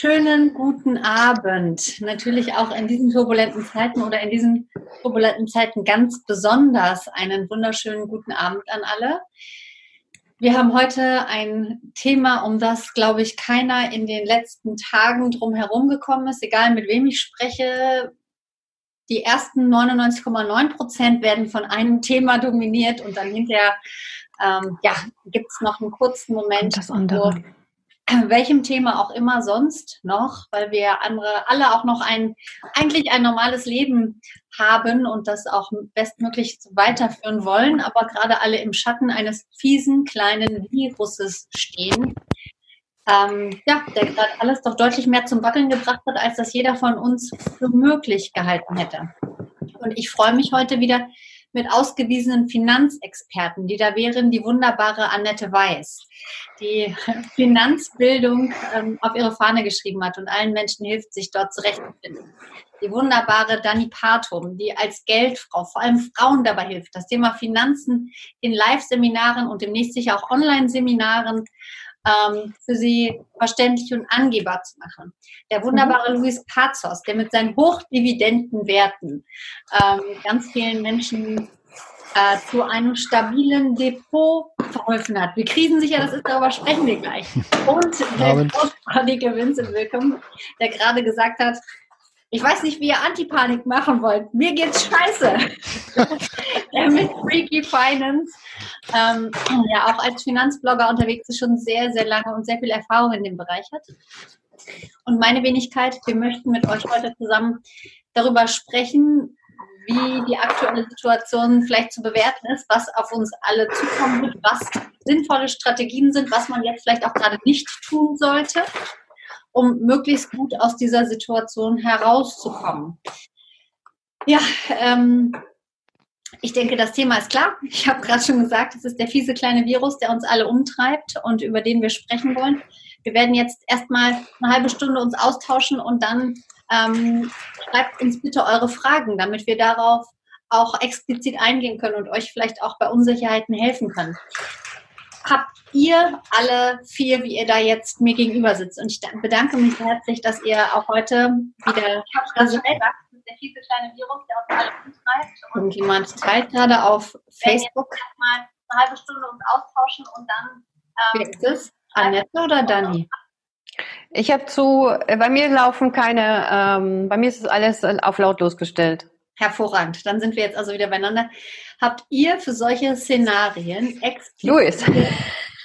Schönen guten Abend. Natürlich auch in diesen turbulenten Zeiten oder in diesen turbulenten Zeiten ganz besonders einen wunderschönen guten Abend an alle. Wir haben heute ein Thema, um das, glaube ich, keiner in den letzten Tagen drum herum gekommen ist, egal mit wem ich spreche. Die ersten 99,9 Prozent werden von einem Thema dominiert und dann hinterher ähm, ja, gibt es noch einen kurzen Moment, wo welchem Thema auch immer sonst noch, weil wir andere alle auch noch ein eigentlich ein normales Leben haben und das auch bestmöglich weiterführen wollen, aber gerade alle im Schatten eines fiesen kleinen Viruses stehen. Ähm, ja, der gerade alles doch deutlich mehr zum Wackeln gebracht hat, als das jeder von uns für möglich gehalten hätte. Und ich freue mich heute wieder mit ausgewiesenen Finanzexperten, die da wären die wunderbare Annette Weiß, die Finanzbildung ähm, auf ihre Fahne geschrieben hat und allen Menschen hilft, sich dort zurechtzufinden. Die wunderbare Dani Partum, die als Geldfrau vor allem Frauen dabei hilft, das Thema Finanzen in Live-Seminaren und demnächst sicher auch Online-Seminaren ähm, für sie verständlich und angehbar zu machen. Der wunderbare mhm. Luis Pazos, der mit seinen hochdividenden Werten ähm, ganz vielen Menschen äh, zu einem stabilen Depot verholfen hat. Wie krisensicher das ist, darüber sprechen wir gleich. Und der großartige Vincent Willkommen, der gerade gesagt hat, ich weiß nicht, wie ihr Antipanik machen wollt. Mir geht's scheiße. mit Freaky Finance, ähm, ja auch als Finanzblogger unterwegs ist, schon sehr, sehr lange und sehr viel Erfahrung in dem Bereich hat. Und meine Wenigkeit, wir möchten mit euch heute zusammen darüber sprechen, wie die aktuelle Situation vielleicht zu bewerten ist, was auf uns alle zukommen wird, was sinnvolle Strategien sind, was man jetzt vielleicht auch gerade nicht tun sollte um möglichst gut aus dieser Situation herauszukommen. Ja, ähm, ich denke, das Thema ist klar. Ich habe gerade schon gesagt, es ist der fiese kleine Virus, der uns alle umtreibt und über den wir sprechen wollen. Wir werden jetzt erstmal eine halbe Stunde uns austauschen und dann ähm, schreibt uns bitte eure Fragen, damit wir darauf auch explizit eingehen können und euch vielleicht auch bei Unsicherheiten helfen können habt ihr alle vier, wie ihr da jetzt mir gegenüber sitzt. Und ich bedanke mich sehr herzlich, dass ihr auch heute wieder ich hab's gerade gesagt, der fiese kleine Virus, der uns alle umtreibt. Und jemand teilt gerade auf Facebook. mal eine halbe Stunde uns austauschen und dann. Ähm, Wer ist es? Annette oder Dani? Ich habe zu, äh, bei mir laufen keine, ähm, bei mir ist es alles auf lautlos gestellt. Hervorragend. Dann sind wir jetzt also wieder beieinander. Habt ihr für solche Szenarien explizite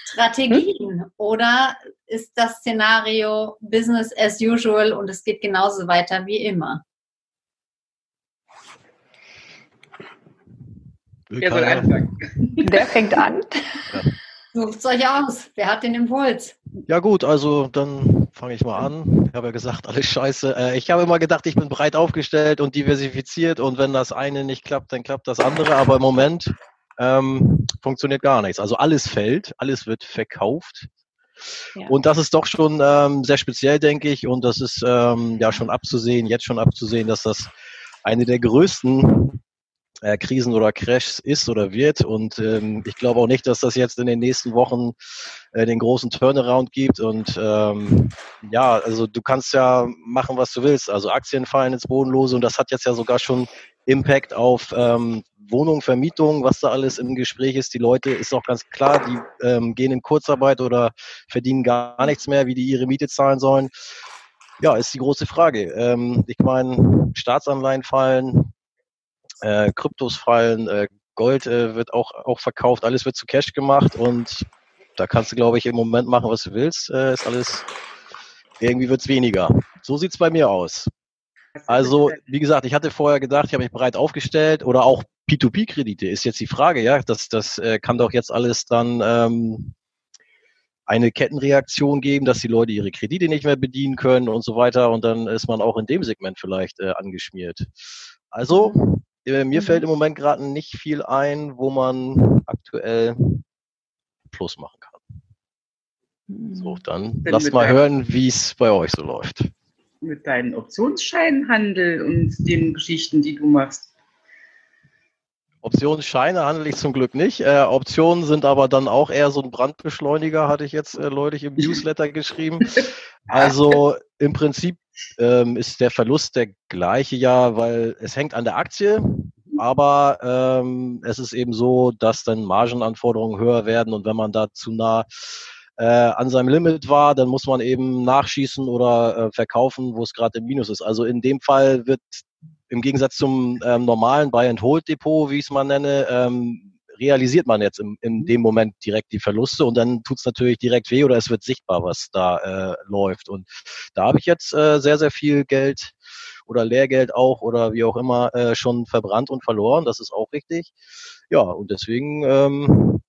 Strategien hm? oder ist das Szenario Business as usual und es geht genauso weiter wie immer? Wer soll anfangen? Der fängt an. Ja. Sucht es euch aus. Wer hat den Impuls? Ja gut, also dann fange ich mal an. Ich habe ja gesagt, alles scheiße. Äh, ich habe immer gedacht, ich bin breit aufgestellt und diversifiziert und wenn das eine nicht klappt, dann klappt das andere. Aber im Moment ähm, funktioniert gar nichts. Also alles fällt, alles wird verkauft. Ja. Und das ist doch schon ähm, sehr speziell, denke ich. Und das ist ähm, ja schon abzusehen, jetzt schon abzusehen, dass das eine der größten äh, Krisen oder Crashs ist oder wird. Und ähm, ich glaube auch nicht, dass das jetzt in den nächsten Wochen äh, den großen Turnaround gibt. Und ähm, ja, also du kannst ja machen, was du willst. Also Aktien fallen ins Bodenlose und das hat jetzt ja sogar schon Impact auf ähm, Wohnung, Vermietung, was da alles im Gespräch ist. Die Leute ist auch ganz klar, die ähm, gehen in Kurzarbeit oder verdienen gar nichts mehr, wie die ihre Miete zahlen sollen. Ja, ist die große Frage. Ähm, ich meine, Staatsanleihen fallen, äh, Kryptos fallen, äh, Gold äh, wird auch, auch verkauft, alles wird zu Cash gemacht und da kannst du, glaube ich, im Moment machen, was du willst. Äh, ist alles, irgendwie wird's weniger. So sieht's bei mir aus. Also, wie gesagt, ich hatte vorher gedacht, ich habe mich breit aufgestellt oder auch P2P-Kredite ist jetzt die Frage, ja. Das, das äh, kann doch jetzt alles dann ähm, eine Kettenreaktion geben, dass die Leute ihre Kredite nicht mehr bedienen können und so weiter. Und dann ist man auch in dem Segment vielleicht äh, angeschmiert. Also, äh, mir mhm. fällt im Moment gerade nicht viel ein, wo man aktuell Plus machen kann. So, mhm. dann Denn lass mal hören, wie es bei euch so läuft. Mit deinem Optionsscheinhandel und den Geschichten, die du machst. Optionsscheine handle ich zum Glück nicht. Äh, Optionen sind aber dann auch eher so ein Brandbeschleuniger, hatte ich jetzt äh, neulich im Newsletter geschrieben. Also im Prinzip ähm, ist der Verlust der gleiche ja, weil es hängt an der Aktie, aber ähm, es ist eben so, dass dann Margenanforderungen höher werden und wenn man da zu nah äh, an seinem Limit war, dann muss man eben nachschießen oder äh, verkaufen, wo es gerade im Minus ist. Also in dem Fall wird im Gegensatz zum ähm, normalen Buy-and-Hold-Depot, wie ich es mal nenne, ähm, realisiert man jetzt im, in dem Moment direkt die Verluste und dann tut es natürlich direkt weh oder es wird sichtbar, was da äh, läuft. Und da habe ich jetzt äh, sehr, sehr viel Geld oder Lehrgeld auch oder wie auch immer äh, schon verbrannt und verloren. Das ist auch richtig. Ja, und deswegen ähm,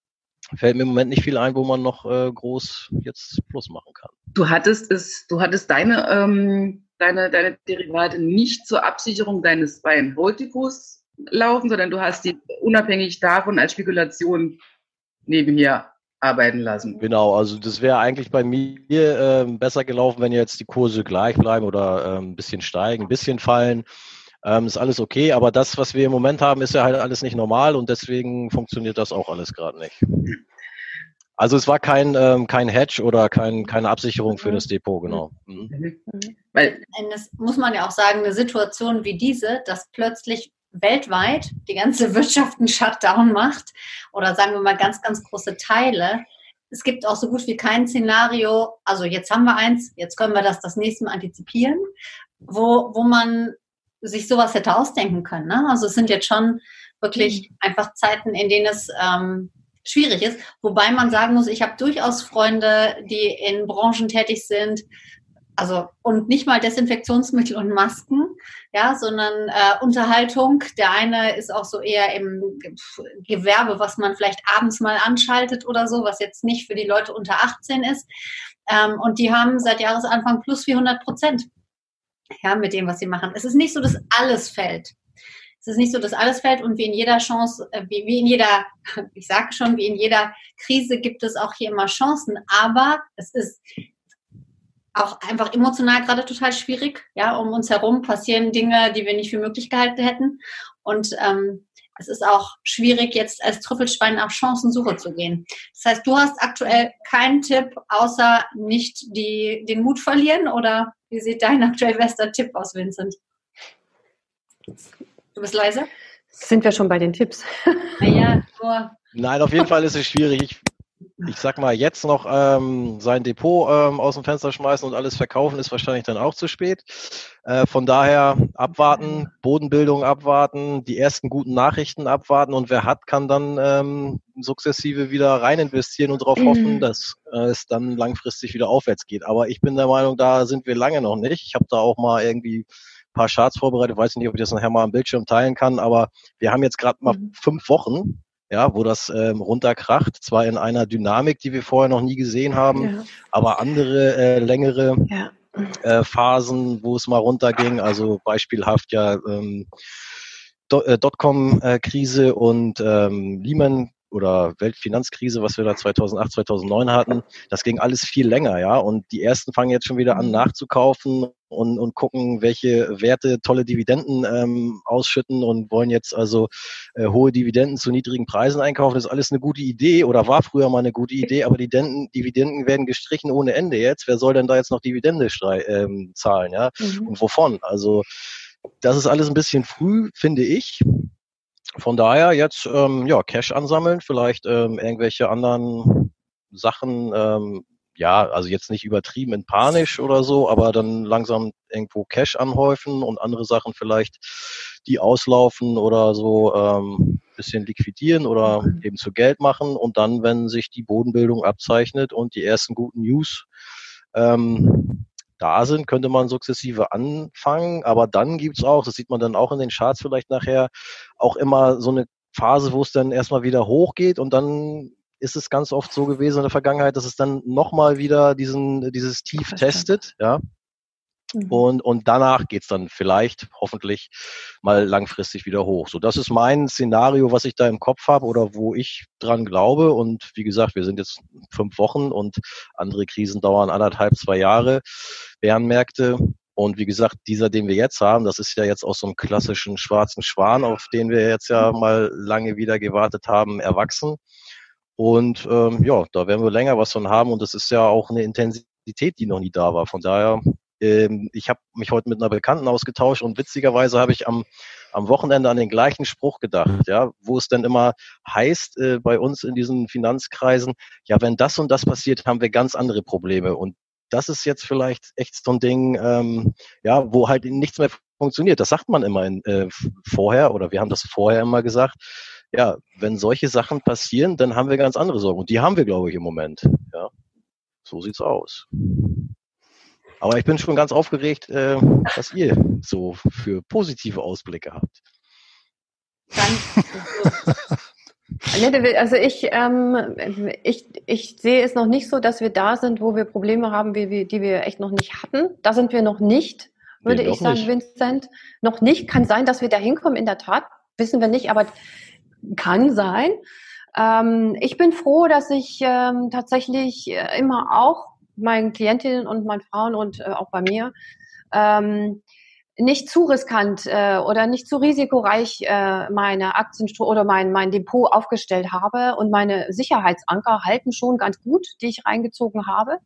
fällt mir im Moment nicht viel ein, wo man noch äh, groß jetzt Plus machen kann. Du hattest es, du hattest deine, ähm, deine, deine Derivate nicht zur Absicherung deines Buy-and-Hold-Depots laufen, sondern du hast die unabhängig davon als Spekulation nebenher arbeiten lassen. Genau, also das wäre eigentlich bei mir äh, besser gelaufen, wenn jetzt die Kurse gleich bleiben oder äh, ein bisschen steigen, ein bisschen fallen. Ähm, ist alles okay, aber das, was wir im Moment haben, ist ja halt alles nicht normal und deswegen funktioniert das auch alles gerade nicht. Also es war kein, ähm, kein Hedge oder kein, keine Absicherung für das Depot, genau. Mhm. Mhm. mhm. Weil das muss man ja auch sagen, eine Situation wie diese, dass plötzlich weltweit die ganze Wirtschaft einen Shutdown macht oder sagen wir mal ganz, ganz große Teile. Es gibt auch so gut wie kein Szenario, also jetzt haben wir eins, jetzt können wir das das nächste Mal antizipieren, wo, wo man sich sowas hätte ausdenken können. Ne? Also es sind jetzt schon wirklich mhm. einfach Zeiten, in denen es ähm, schwierig ist. Wobei man sagen muss, ich habe durchaus Freunde, die in Branchen tätig sind, also und nicht mal Desinfektionsmittel und Masken, ja, sondern äh, Unterhaltung. Der eine ist auch so eher im Gewerbe, was man vielleicht abends mal anschaltet oder so, was jetzt nicht für die Leute unter 18 ist. Ähm, und die haben seit Jahresanfang plus 400 Prozent ja, mit dem, was sie machen. Es ist nicht so, dass alles fällt. Es ist nicht so, dass alles fällt und wie in jeder Chance, äh, wie, wie in jeder, ich sage schon, wie in jeder Krise gibt es auch hier immer Chancen, aber es ist auch einfach emotional gerade total schwierig. Ja, um uns herum passieren Dinge, die wir nicht für möglich gehalten hätten. Und ähm, es ist auch schwierig, jetzt als Trüffelschwein auf Chancensuche zu gehen. Das heißt, du hast aktuell keinen Tipp, außer nicht die, den Mut verlieren oder wie sieht dein aktuell bester Tipp aus, Vincent? Du bist leise? Sind wir schon bei den Tipps? Naja, nur. Nein, auf jeden Fall ist es schwierig. Ich ich sag mal, jetzt noch ähm, sein Depot ähm, aus dem Fenster schmeißen und alles verkaufen, ist wahrscheinlich dann auch zu spät. Äh, von daher abwarten, Bodenbildung abwarten, die ersten guten Nachrichten abwarten und wer hat, kann dann ähm, sukzessive wieder rein investieren und darauf mhm. hoffen, dass äh, es dann langfristig wieder aufwärts geht. Aber ich bin der Meinung, da sind wir lange noch nicht. Ich habe da auch mal irgendwie paar Charts vorbereitet, weiß nicht, ob ich das nachher mal am Bildschirm teilen kann, aber wir haben jetzt gerade mal mhm. fünf Wochen ja, wo das ähm, runterkracht, zwar in einer Dynamik, die wir vorher noch nie gesehen haben, ja. aber andere äh, längere ja. äh, Phasen, wo es mal runterging, also beispielhaft ja ähm, äh, Dotcom-Krise und ähm, Lehman oder Weltfinanzkrise, was wir da 2008, 2009 hatten, das ging alles viel länger, ja. Und die ersten fangen jetzt schon wieder an mhm. nachzukaufen und, und gucken, welche Werte tolle Dividenden ähm, ausschütten und wollen jetzt also äh, hohe Dividenden zu niedrigen Preisen einkaufen. Das ist alles eine gute Idee oder war früher mal eine gute Idee, aber die Dividenden, Dividenden werden gestrichen ohne Ende jetzt. Wer soll denn da jetzt noch Dividende ähm, zahlen, ja? Mhm. Und wovon? Also das ist alles ein bisschen früh, finde ich. Von daher jetzt ähm, ja Cash ansammeln, vielleicht ähm, irgendwelche anderen Sachen, ähm, ja, also jetzt nicht übertrieben in panisch oder so, aber dann langsam irgendwo Cash anhäufen und andere Sachen vielleicht, die auslaufen oder so ähm, bisschen liquidieren oder mhm. eben zu Geld machen und dann, wenn sich die Bodenbildung abzeichnet und die ersten guten News ähm, da sind, könnte man sukzessive anfangen. Aber dann gibt's auch, das sieht man dann auch in den Charts vielleicht nachher, auch immer so eine Phase, wo es dann erstmal wieder hochgeht und dann ist es ganz oft so gewesen in der Vergangenheit, dass es dann nochmal wieder diesen, dieses Tief testet, ja. Mhm. Und, und danach geht's dann vielleicht, hoffentlich, mal langfristig wieder hoch. So, das ist mein Szenario, was ich da im Kopf habe oder wo ich dran glaube. Und wie gesagt, wir sind jetzt fünf Wochen und andere Krisen dauern anderthalb, zwei Jahre. Bärenmärkte. Und wie gesagt, dieser, den wir jetzt haben, das ist ja jetzt aus so einem klassischen schwarzen Schwan, auf den wir jetzt ja mal lange wieder gewartet haben, erwachsen. Und ähm, ja, da werden wir länger was von haben und das ist ja auch eine Intensität, die noch nie da war. Von daher, ähm, ich habe mich heute mit einer Bekannten ausgetauscht und witzigerweise habe ich am, am Wochenende an den gleichen Spruch gedacht, ja, wo es dann immer heißt äh, bei uns in diesen Finanzkreisen, ja, wenn das und das passiert, haben wir ganz andere Probleme. Und das ist jetzt vielleicht echt so ein Ding, ähm, ja, wo halt nichts mehr funktioniert. Das sagt man immer in, äh, vorher oder wir haben das vorher immer gesagt ja, wenn solche Sachen passieren, dann haben wir ganz andere Sorgen. Und die haben wir, glaube ich, im Moment. Ja, so sieht's aus. Aber ich bin schon ganz aufgeregt, äh, was ihr so für positive Ausblicke habt. also ich, ähm, ich, ich sehe es noch nicht so, dass wir da sind, wo wir Probleme haben, die wir echt noch nicht hatten. Da sind wir noch nicht, würde nee, ich sagen, nicht. Vincent. Noch nicht. Kann sein, dass wir da hinkommen, in der Tat. Wissen wir nicht, aber kann sein. Ähm, ich bin froh, dass ich ähm, tatsächlich äh, immer auch meinen Klientinnen und meinen Frauen und äh, auch bei mir ähm, nicht zu riskant äh, oder nicht zu risikoreich äh, meine Aktienstruktur oder mein, mein Depot aufgestellt habe. Und meine Sicherheitsanker halten schon ganz gut, die ich reingezogen habe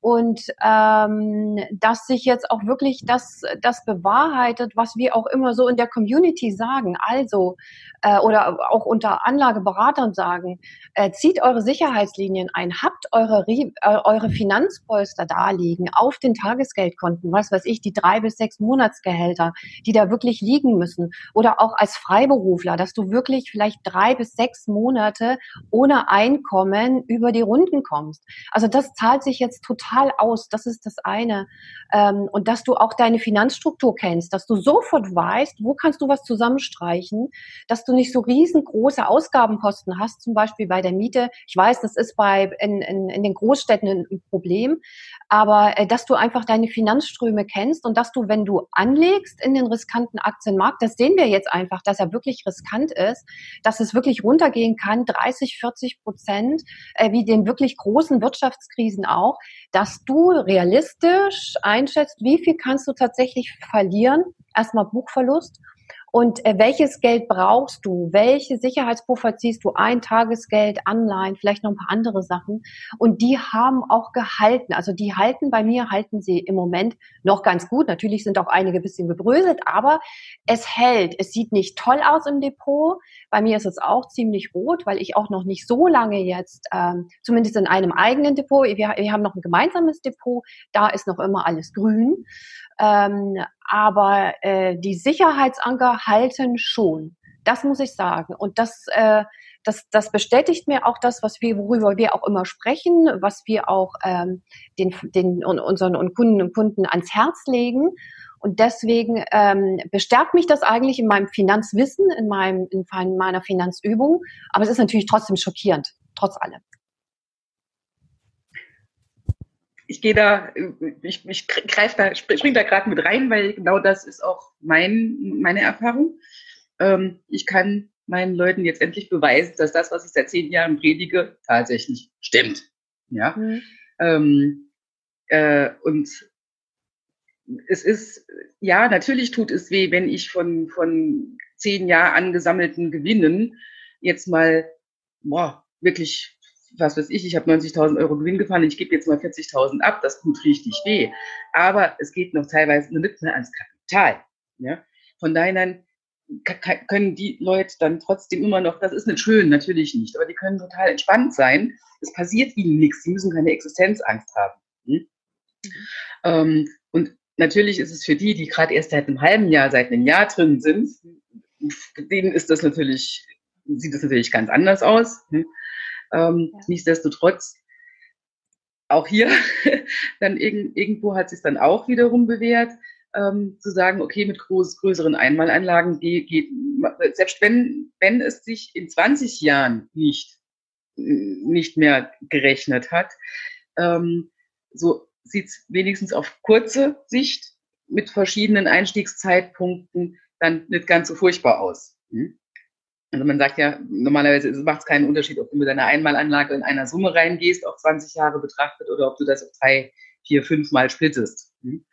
und ähm, dass sich jetzt auch wirklich das, das bewahrheitet, was wir auch immer so in der Community sagen. Also, äh, oder auch unter Anlageberatern sagen, äh, zieht eure Sicherheitslinien ein, habt eure, äh, eure Finanzpolster da liegen auf den Tagesgeldkonten, was weiß ich, die drei bis sechs Monatsgehälter, die da wirklich liegen müssen. Oder auch als Freiberufler, dass du wirklich vielleicht drei bis sechs Monate ohne Einkommen über die Runden kommst. Also das zahlt sich jetzt total total aus. Das ist das eine. Ähm, und dass du auch deine Finanzstruktur kennst, dass du sofort weißt, wo kannst du was zusammenstreichen, dass du nicht so riesengroße Ausgabenposten hast, zum Beispiel bei der Miete. Ich weiß, das ist bei in, in, in den Großstädten ein Problem, aber äh, dass du einfach deine Finanzströme kennst und dass du, wenn du anlegst in den riskanten Aktienmarkt, das sehen wir jetzt einfach, dass er wirklich riskant ist, dass es wirklich runtergehen kann, 30, 40 Prozent, äh, wie den wirklich großen Wirtschaftskrisen auch dass du realistisch einschätzt, wie viel kannst du tatsächlich verlieren. Erstmal Buchverlust und äh, welches Geld brauchst du? Welche Sicherheitspuffer ziehst du ein? Tagesgeld, Anleihen, vielleicht noch ein paar andere Sachen. Und die haben auch gehalten. Also die halten bei mir, halten sie im Moment noch ganz gut. Natürlich sind auch einige bisschen gebröselt, aber es hält. Es sieht nicht toll aus im Depot. Bei mir ist es auch ziemlich rot, weil ich auch noch nicht so lange jetzt, ähm, zumindest in einem eigenen Depot, wir, wir haben noch ein gemeinsames Depot, da ist noch immer alles grün. Ähm, aber äh, die Sicherheitsanker halten schon. Das muss ich sagen. Und das, äh, das, das bestätigt mir auch das, was wir, worüber wir auch immer sprechen, was wir auch ähm, den, den unseren und Kunden und Kunden ans Herz legen. Und deswegen ähm, bestärkt mich das eigentlich in meinem Finanzwissen, in, meinem, in meiner Finanzübung. Aber es ist natürlich trotzdem schockierend, trotz allem. Ich gehe da, ich, ich greife da, spring da gerade mit rein, weil genau das ist auch mein, meine Erfahrung. Ähm, ich kann meinen Leuten jetzt endlich beweisen, dass das, was ich seit zehn Jahren predige, tatsächlich stimmt. Ja. Mhm. Ähm, äh, und es ist, ja, natürlich tut es weh, wenn ich von, von zehn Jahren angesammelten Gewinnen jetzt mal, boah, wirklich was weiß ich, ich habe 90.000 Euro Gewinn gefahren, ich gebe jetzt mal 40.000 ab, das tut richtig weh. Aber es geht noch teilweise nicht mehr ans Kapital. Ja? Von daher können die Leute dann trotzdem immer noch, das ist nicht schön, natürlich nicht, aber die können total entspannt sein. Es passiert ihnen nichts, sie müssen keine Existenzangst haben. Hm? Ähm, und natürlich ist es für die, die gerade erst seit einem halben Jahr, seit einem Jahr drin sind, denen ist das natürlich, sieht das natürlich ganz anders aus. Hm? Ähm, ja. Nichtsdestotrotz, auch hier, dann irg irgendwo hat sich dann auch wiederum bewährt, ähm, zu sagen, okay, mit groß, größeren Einmalanlagen geht, geht, selbst wenn, wenn es sich in 20 Jahren nicht, nicht mehr gerechnet hat, ähm, so sieht es wenigstens auf kurze Sicht mit verschiedenen Einstiegszeitpunkten dann nicht ganz so furchtbar aus. Hm? Also man sagt ja, normalerweise macht es keinen Unterschied, ob du mit deiner Einmalanlage in einer Summe reingehst, auf 20 Jahre betrachtet, oder ob du das auf drei, vier, fünf Mal splittest. Hm?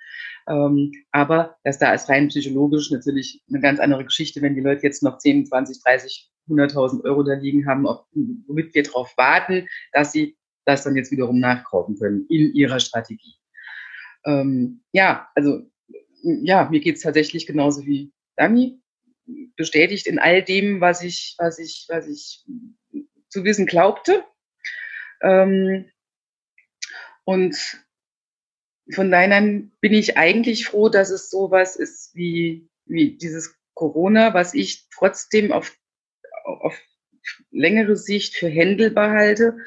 Ähm, aber das da ist rein psychologisch natürlich eine ganz andere Geschichte, wenn die Leute jetzt noch 10, 20, 30, 100.000 Euro da liegen haben, auf, womit wir darauf warten, dass sie das dann jetzt wiederum nachkaufen können in ihrer Strategie. Ähm, ja, also ja, mir geht's tatsächlich genauso wie Dani, bestätigt in all dem, was ich, was ich, was ich zu wissen glaubte. Ähm, und von daher bin ich eigentlich froh, dass es sowas ist wie, wie dieses Corona, was ich trotzdem auf, auf längere Sicht für händelbar halte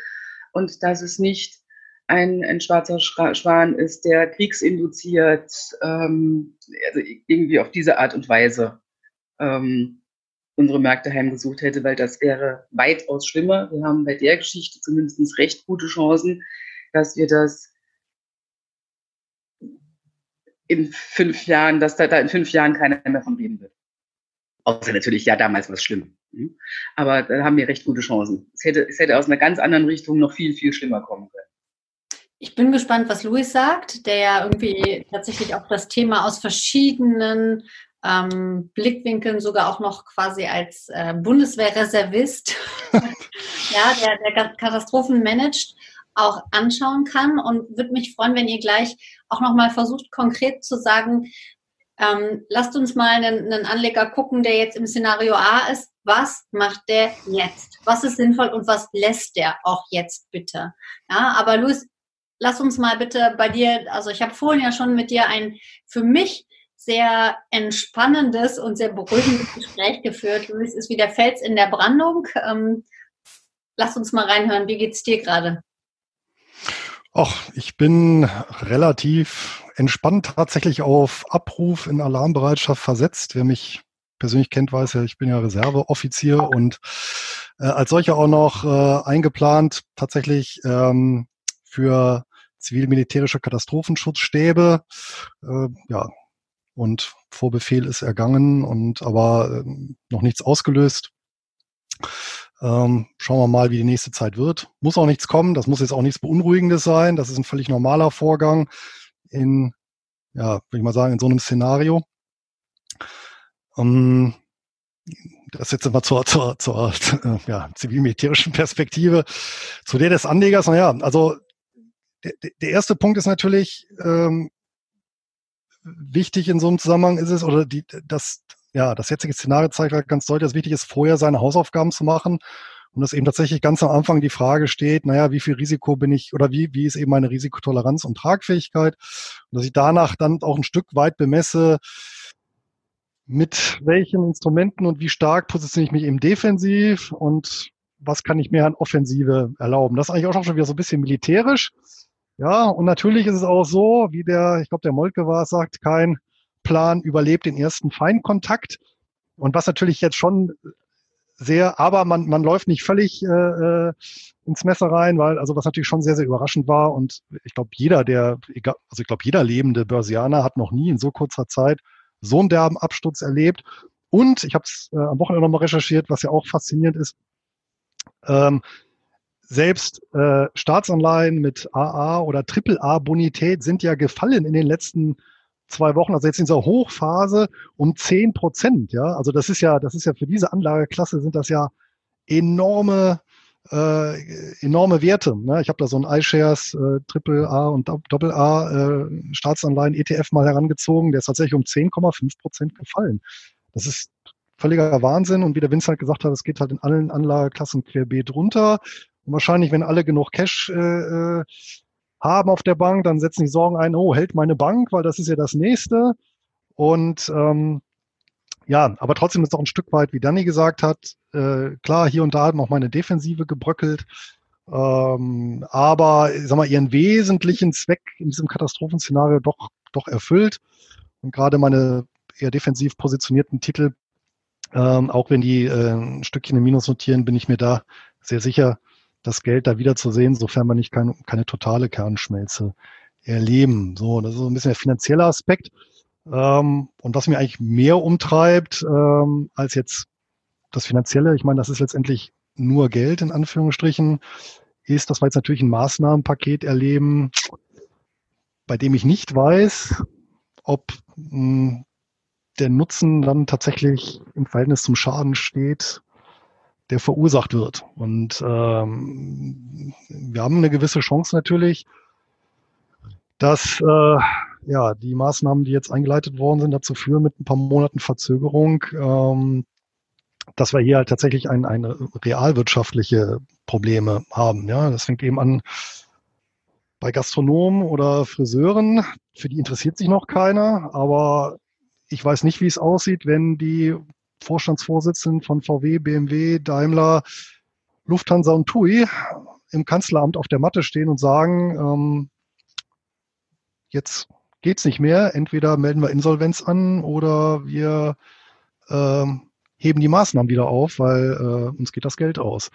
und dass es nicht ein, ein schwarzer Schwan ist, der kriegsinduziert, ähm, also irgendwie auf diese Art und Weise ähm, unsere Märkte heimgesucht hätte, weil das wäre weitaus schlimmer. Wir haben bei der Geschichte zumindest recht gute Chancen, dass wir das in fünf Jahren, dass da, da in fünf Jahren keiner mehr von reden wird. Außer natürlich, ja, damals war es schlimm. Hm? Aber da haben wir recht gute Chancen. Es hätte, es hätte aus einer ganz anderen Richtung noch viel, viel schlimmer kommen können. Ich bin gespannt, was Louis sagt, der ja irgendwie tatsächlich auch das Thema aus verschiedenen ähm, Blickwinkeln sogar auch noch quasi als äh, Bundeswehrreservist, ja, der, der Katastrophen managt, auch anschauen kann und würde mich freuen, wenn ihr gleich auch nochmal versucht, konkret zu sagen, ähm, lasst uns mal einen, einen Anleger gucken, der jetzt im Szenario A ist. Was macht der jetzt? Was ist sinnvoll und was lässt der auch jetzt bitte? Ja, aber Luis, lass uns mal bitte bei dir, also ich habe vorhin ja schon mit dir ein für mich sehr entspannendes und sehr beruhigendes Gespräch geführt. Luis ist wie der Fels in der Brandung. Ähm, lass uns mal reinhören. Wie geht's dir gerade? Ach, ich bin relativ entspannt tatsächlich auf Abruf in Alarmbereitschaft versetzt. Wer mich persönlich kennt, weiß ja, ich bin ja Reserveoffizier und äh, als solcher auch noch äh, eingeplant tatsächlich ähm, für zivil-militärische Katastrophenschutzstäbe. Äh, ja, und Vorbefehl ist ergangen und aber äh, noch nichts ausgelöst. Ähm, schauen wir mal, wie die nächste Zeit wird. Muss auch nichts kommen, das muss jetzt auch nichts Beunruhigendes sein. Das ist ein völlig normaler Vorgang in, ja, würde ich mal sagen, in so einem Szenario. Ähm, das jetzt immer zur, zur, zur äh, ja, zivil-militärischen Perspektive. Zu der des Anlegers, naja, also der, der erste Punkt ist natürlich, ähm, wichtig in so einem Zusammenhang ist es, oder die, das, ja, das jetzige Szenario zeigt halt ganz deutlich, dass wichtig ist, vorher seine Hausaufgaben zu machen und dass eben tatsächlich ganz am Anfang die Frage steht, naja, wie viel Risiko bin ich oder wie, wie ist eben meine Risikotoleranz und Tragfähigkeit und dass ich danach dann auch ein Stück weit bemesse, mit welchen Instrumenten und wie stark positioniere ich mich eben defensiv und was kann ich mir an Offensive erlauben. Das ist eigentlich auch schon wieder so ein bisschen militärisch. Ja, und natürlich ist es auch so, wie der, ich glaube, der Molke war, sagt, kein Plan überlebt den ersten Feindkontakt. Und was natürlich jetzt schon sehr, aber man, man läuft nicht völlig äh, äh, ins Messer rein, weil, also was natürlich schon sehr, sehr überraschend war. Und ich glaube, jeder, der, also ich glaube, jeder lebende Börsianer hat noch nie in so kurzer Zeit so einen derben Absturz erlebt. Und ich habe es äh, am Wochenende nochmal recherchiert, was ja auch faszinierend ist. Ähm, selbst äh, Staatsanleihen mit AA oder AAA-Bonität sind ja gefallen in den letzten zwei Wochen, also jetzt in dieser Hochphase um zehn Prozent. Ja, also das ist ja, das ist ja für diese Anlageklasse sind das ja enorme äh, enorme Werte. Ne? Ich habe da so ein iShares äh, Triple A und Doppel A äh, Staatsanleihen ETF mal herangezogen, der ist tatsächlich um 10,5 Prozent gefallen. Das ist völliger Wahnsinn und wie der Vincent gesagt hat, es geht halt in allen Anlageklassen querbeet runter. Und wahrscheinlich, wenn alle genug Cash äh, äh, haben auf der Bank, dann setzen die Sorgen ein, oh, hält meine Bank, weil das ist ja das Nächste. Und ähm, ja, aber trotzdem ist doch ein Stück weit, wie Danny gesagt hat, äh, klar, hier und da hat noch meine Defensive gebröckelt. Ähm, aber sag mal, ihren wesentlichen Zweck in diesem Katastrophenszenario doch, doch erfüllt. Und gerade meine eher defensiv positionierten Titel, ähm, auch wenn die äh, ein Stückchen im Minus notieren, bin ich mir da sehr sicher, das Geld da wieder zu sehen, sofern man nicht kein, keine totale Kernschmelze erleben. So, das ist so ein bisschen der finanzielle Aspekt. Ähm, und was mir eigentlich mehr umtreibt ähm, als jetzt das Finanzielle, ich meine, das ist letztendlich nur Geld in Anführungsstrichen, ist, dass wir jetzt natürlich ein Maßnahmenpaket erleben, bei dem ich nicht weiß, ob mh, hm, der Nutzen dann tatsächlich im Verhältnis zum Schaden steht, der verursacht wird. Und ähm, wir haben eine gewisse Chance natürlich, dass äh, ja die Maßnahmen, die jetzt eingeleitet worden sind, dazu führen mit ein paar Monaten Verzögerung, ähm, dass wir hier halt tatsächlich ein, eine realwirtschaftliche Probleme haben. Ja, das fängt eben an bei Gastronomen oder Friseuren. Für die interessiert sich noch keiner, aber ich weiß nicht, wie es aussieht, wenn die Vorstandsvorsitzenden von VW, BMW, Daimler, Lufthansa und TUI im Kanzleramt auf der Matte stehen und sagen, ähm, jetzt geht's nicht mehr. Entweder melden wir Insolvenz an oder wir ähm, heben die Maßnahmen wieder auf, weil äh, uns geht das Geld aus.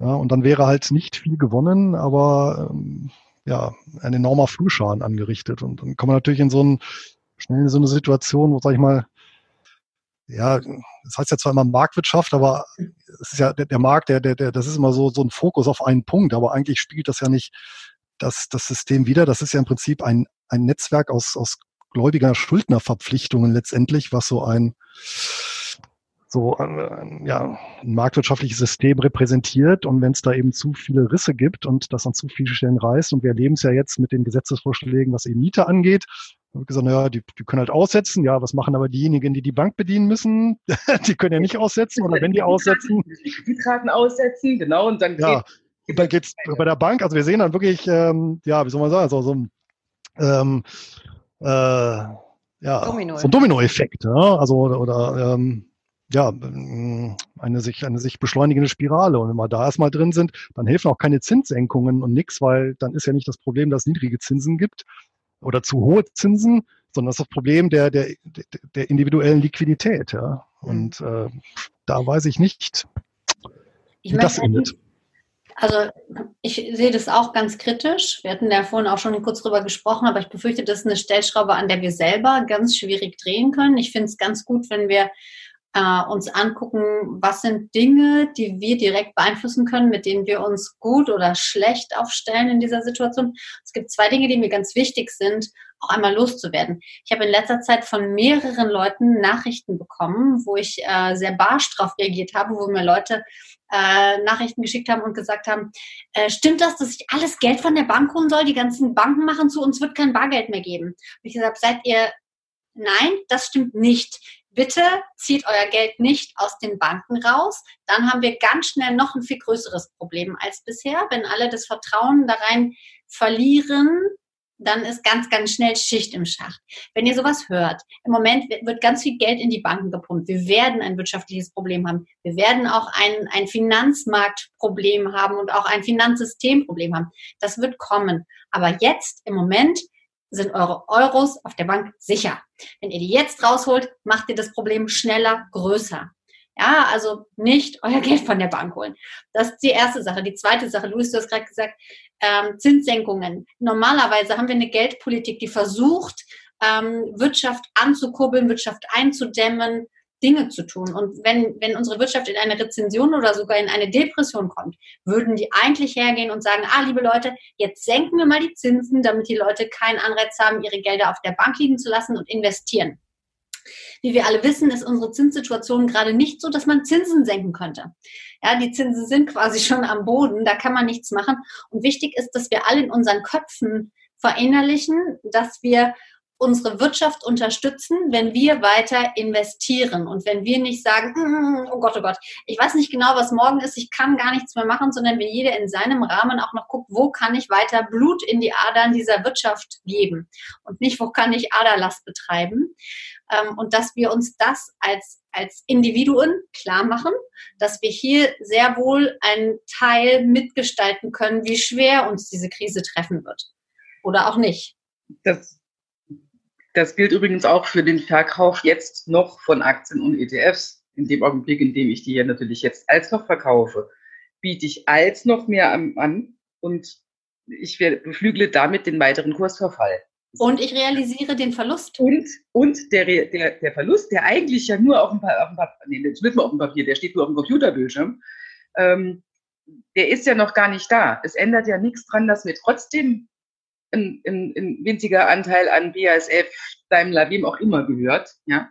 Ja, und dann wäre halt nicht viel gewonnen, aber ähm, ja, ein enormer Flugschaden angerichtet. Und dann kommen wir natürlich in so ein, schnell in so eine Situation, wo, sag ich mal, ja, das heißt ja zwar immer Marktwirtschaft, aber es ist ja der, der Markt, der, der, der, das ist immer so, so ein Fokus auf einen Punkt, aber eigentlich spiegelt das ja nicht das, das System wieder. Das ist ja im Prinzip ein, ein Netzwerk aus, aus gläubiger Schuldnerverpflichtungen letztendlich, was so ein, so ein, ja, ein marktwirtschaftliches System repräsentiert. Und wenn es da eben zu viele Risse gibt und das an zu vielen Stellen reißt, und wir erleben es ja jetzt mit den Gesetzesvorschlägen, was eben Miete angeht, wird gesagt, naja, die, die können halt aussetzen. Ja, was machen aber diejenigen, die die Bank bedienen müssen? die können ja nicht aussetzen. Oder wenn die aussetzen. Die Kreditraten aussetzen, genau. Und dann ja. Und dann geht's bei der Bank, also wir sehen dann wirklich, ähm, ja, wie soll man sagen, so, so ein ähm, äh, ja, Domino. so ein Dominoeffekt, ja, also oder, oder ähm, ja, eine sich, eine sich beschleunigende Spirale. Und wenn wir da erstmal drin sind, dann helfen auch keine Zinssenkungen und nichts, weil dann ist ja nicht das Problem, dass es niedrige Zinsen gibt oder zu hohe Zinsen, sondern das ist das Problem der, der, der individuellen Liquidität. Ja. Und mhm. äh, da weiß ich nicht, wie das endet. Also ich sehe das auch ganz kritisch. Wir hatten ja vorhin auch schon kurz drüber gesprochen, aber ich befürchte, das ist eine Stellschraube, an der wir selber ganz schwierig drehen können. Ich finde es ganz gut, wenn wir äh, uns angucken, was sind Dinge, die wir direkt beeinflussen können, mit denen wir uns gut oder schlecht aufstellen in dieser Situation. Es gibt zwei Dinge, die mir ganz wichtig sind, auch einmal loszuwerden. Ich habe in letzter Zeit von mehreren Leuten Nachrichten bekommen, wo ich äh, sehr barsch drauf reagiert habe, wo mir Leute äh, Nachrichten geschickt haben und gesagt haben, äh, stimmt das, dass ich alles Geld von der Bank holen soll? Die ganzen Banken machen zu, uns wird kein Bargeld mehr geben. Und ich gesagt, seid ihr, nein, das stimmt nicht bitte zieht euer Geld nicht aus den Banken raus. Dann haben wir ganz schnell noch ein viel größeres Problem als bisher. Wenn alle das Vertrauen da rein verlieren, dann ist ganz, ganz schnell Schicht im Schacht. Wenn ihr sowas hört, im Moment wird ganz viel Geld in die Banken gepumpt. Wir werden ein wirtschaftliches Problem haben. Wir werden auch ein, ein Finanzmarktproblem haben und auch ein Finanzsystemproblem haben. Das wird kommen. Aber jetzt im Moment sind eure Euros auf der Bank sicher. Wenn ihr die jetzt rausholt, macht ihr das Problem schneller größer. Ja, also nicht euer Geld von der Bank holen. Das ist die erste Sache. Die zweite Sache, Luis, du hast gerade gesagt, ähm, Zinssenkungen. Normalerweise haben wir eine Geldpolitik, die versucht, ähm, Wirtschaft anzukurbeln, Wirtschaft einzudämmen, Dinge zu tun. Und wenn, wenn unsere Wirtschaft in eine Rezension oder sogar in eine Depression kommt, würden die eigentlich hergehen und sagen, ah, liebe Leute, jetzt senken wir mal die Zinsen, damit die Leute keinen Anreiz haben, ihre Gelder auf der Bank liegen zu lassen und investieren. Wie wir alle wissen, ist unsere Zinssituation gerade nicht so, dass man Zinsen senken könnte. Ja, die Zinsen sind quasi schon am Boden, da kann man nichts machen. Und wichtig ist, dass wir alle in unseren Köpfen verinnerlichen, dass wir unsere Wirtschaft unterstützen, wenn wir weiter investieren und wenn wir nicht sagen, hm, oh Gott, oh Gott, ich weiß nicht genau, was morgen ist, ich kann gar nichts mehr machen, sondern wenn jeder in seinem Rahmen auch noch guckt, wo kann ich weiter Blut in die Adern dieser Wirtschaft geben und nicht, wo kann ich Aderlast betreiben. Ähm, und dass wir uns das als, als Individuen klar machen, dass wir hier sehr wohl einen Teil mitgestalten können, wie schwer uns diese Krise treffen wird. Oder auch nicht. Das das gilt übrigens auch für den Verkauf jetzt noch von Aktien und ETFs. In dem Augenblick, in dem ich die hier natürlich jetzt als noch verkaufe, biete ich als noch mehr an und ich beflügle damit den weiteren Kursverfall. Und ich realisiere den Verlust. Und, und der, der, der Verlust, der eigentlich ja nur auf dem, auf dem Papier, nee, das wird auf dem Papier, der steht nur auf dem Computerbildschirm, ähm, der ist ja noch gar nicht da. Es ändert ja nichts dran, dass wir trotzdem ein, ein, ein winziger Anteil an BASF, Daimler, wem auch immer gehört, ja,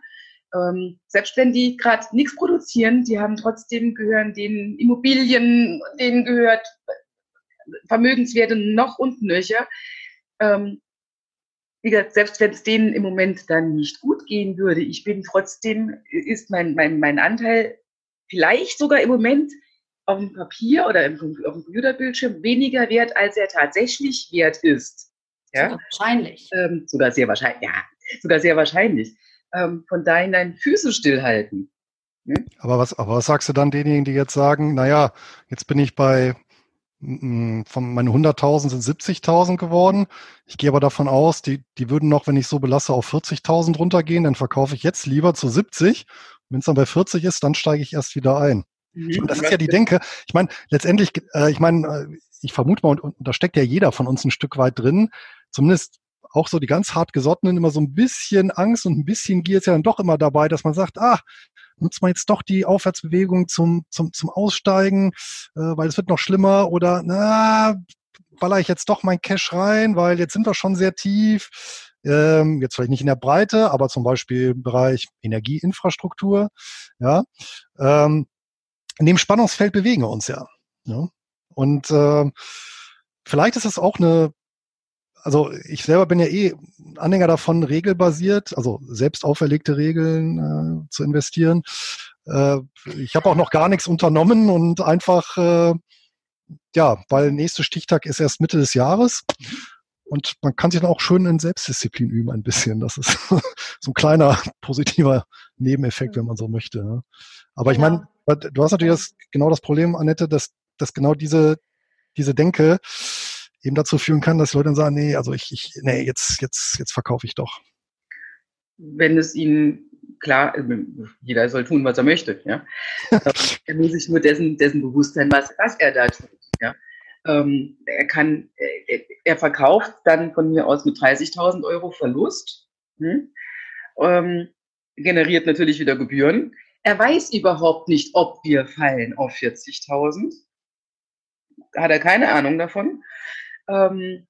ähm, selbst wenn die gerade nichts produzieren, die haben trotzdem gehören den Immobilien, denen gehört Vermögenswerte noch und nöcher. Ähm, wie gesagt, selbst wenn es denen im Moment dann nicht gut gehen würde, ich bin trotzdem, ist mein, mein, mein Anteil vielleicht sogar im Moment auf dem Papier oder auf dem Computerbildschirm weniger wert, als er tatsächlich wert ist. Ja? Sogar wahrscheinlich. Ähm, sogar sehr wahrscheinlich, ja, sogar sehr wahrscheinlich. Ähm, von daher deine Füße stillhalten. Hm? Aber, was, aber was sagst du dann denjenigen, die jetzt sagen, naja, jetzt bin ich bei von meinen 100.000 sind 70.000 geworden. Ich gehe aber davon aus, die, die würden noch, wenn ich so belasse, auf 40.000 runtergehen. Dann verkaufe ich jetzt lieber zu 70. Wenn es dann bei 40 ist, dann steige ich erst wieder ein. Mhm. Das ist ja die Denke. Ich meine, letztendlich, äh, ich meine, äh, ich vermute mal, und, und da steckt ja jeder von uns ein Stück weit drin. Zumindest auch so die ganz hart gesottenen immer so ein bisschen Angst und ein bisschen Gier ist ja dann doch immer dabei, dass man sagt, ah, nutzt man jetzt doch die Aufwärtsbewegung zum, zum, zum Aussteigen, äh, weil es wird noch schlimmer oder na, baller ich jetzt doch mein Cash rein, weil jetzt sind wir schon sehr tief. Ähm, jetzt vielleicht nicht in der Breite, aber zum Beispiel im Bereich Energieinfrastruktur. Ja, ähm, in dem Spannungsfeld bewegen wir uns ja. ja? Und äh, vielleicht ist es auch eine also ich selber bin ja eh Anhänger davon, regelbasiert, also selbst auferlegte Regeln äh, zu investieren. Äh, ich habe auch noch gar nichts unternommen und einfach, äh, ja, weil nächster Stichtag ist erst Mitte des Jahres. Und man kann sich dann auch schön in Selbstdisziplin üben ein bisschen. Das ist so ein kleiner positiver Nebeneffekt, wenn man so möchte. Ne? Aber ich meine, du hast natürlich das, genau das Problem, Annette, dass, dass genau diese, diese Denke eben dazu führen kann, dass Leute dann sagen, nee, also ich, ich nee, jetzt, jetzt, jetzt verkaufe ich doch. Wenn es ihnen klar, äh, jeder soll tun, was er möchte, ja. er muss sich nur dessen, dessen bewusst sein, was, was er da tut, ja. Ähm, er kann, er, er, verkauft dann von mir aus mit 30.000 Euro Verlust, hm? ähm, generiert natürlich wieder Gebühren. Er weiß überhaupt nicht, ob wir fallen auf 40.000. Hat er keine Ahnung davon. Ähm,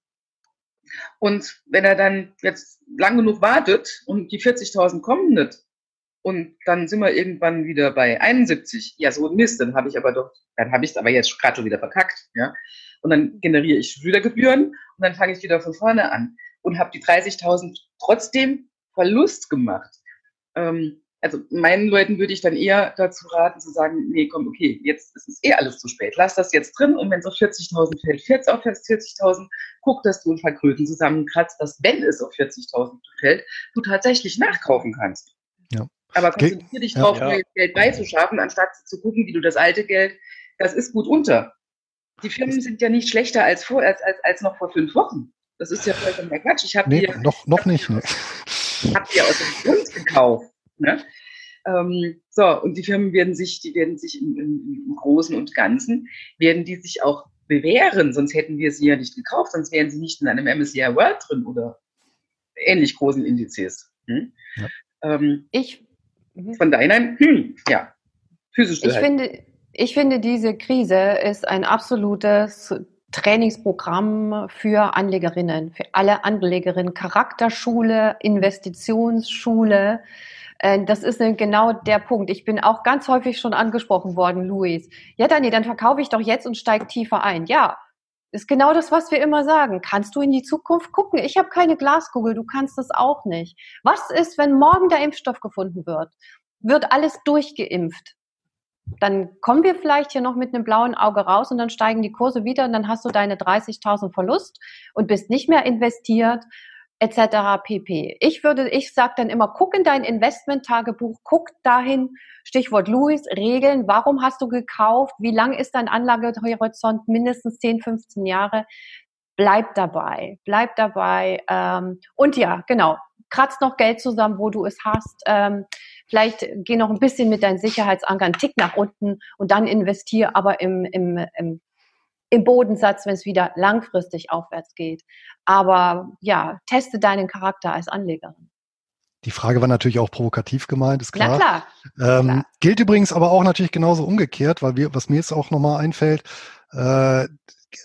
und wenn er dann jetzt lang genug wartet und die 40.000 kommen nicht, und dann sind wir irgendwann wieder bei 71. Ja, so ein Mist, dann habe ich aber doch, dann habe ich es aber jetzt gerade schon wieder verkackt, ja. Und dann generiere ich wieder Gebühren und dann fange ich wieder von vorne an und habe die 30.000 trotzdem Verlust gemacht. Ähm, also meinen Leuten würde ich dann eher dazu raten, zu sagen, nee, komm, okay, jetzt ist es eh alles zu spät. Lass das jetzt drin und wenn es auf 40.000 fällt, fällt es auf 40.000. Guck, dass du ein paar Kröten zusammenkratzt, dass, wenn es auf 40.000 fällt, du tatsächlich nachkaufen kannst. Ja. Aber konzentriere dich darauf, ja, ja. Geld beizuschaffen, anstatt zu gucken, wie du das alte Geld, das ist gut unter. Die Firmen sind ja nicht schlechter als, vor, als, als, als noch vor fünf Wochen. Das ist ja vollkommen der Quatsch. Ich habe nee, noch, noch nicht. Ne? Hab die aus dem Grund gekauft. Ne? Ähm, so, und die Firmen werden sich, die werden sich im, im, im Großen und Ganzen, werden die sich auch bewähren, sonst hätten wir sie ja nicht gekauft, sonst wären sie nicht in einem MSCI World drin oder ähnlich großen Indizes. Hm? Ja. Ähm, ich, mhm. von daher, hm, ja, physisch. Ich finde, ich finde, diese Krise ist ein absolutes Trainingsprogramm für Anlegerinnen, für alle Anlegerinnen, Charakterschule, Investitionsschule, äh, das ist genau der Punkt. Ich bin auch ganz häufig schon angesprochen worden, Luis. Ja, Dani, dann verkaufe ich doch jetzt und steige tiefer ein. Ja, ist genau das, was wir immer sagen. Kannst du in die Zukunft gucken? Ich habe keine Glaskugel, du kannst das auch nicht. Was ist, wenn morgen der Impfstoff gefunden wird? Wird alles durchgeimpft? Dann kommen wir vielleicht hier noch mit einem blauen Auge raus und dann steigen die Kurse wieder und dann hast du deine 30.000 Verlust und bist nicht mehr investiert etc. pp. Ich würde, ich sage dann immer, guck in dein Investment-Tagebuch, guck dahin, Stichwort Louis, Regeln, warum hast du gekauft, wie lang ist dein Anlagehorizont, mindestens 10, 15 Jahre, bleib dabei, bleib dabei ähm, und ja, genau, kratz noch Geld zusammen, wo du es hast, ähm, vielleicht geh noch ein bisschen mit deinen Sicherheitsankern Tick nach unten und dann investier aber im, im, im im Bodensatz, wenn es wieder langfristig aufwärts geht. Aber ja, teste deinen Charakter als Anlegerin. Die Frage war natürlich auch provokativ gemeint, ist klar. Na klar. Ähm, klar. Gilt übrigens aber auch natürlich genauso umgekehrt, weil wir, was mir jetzt auch nochmal einfällt, äh,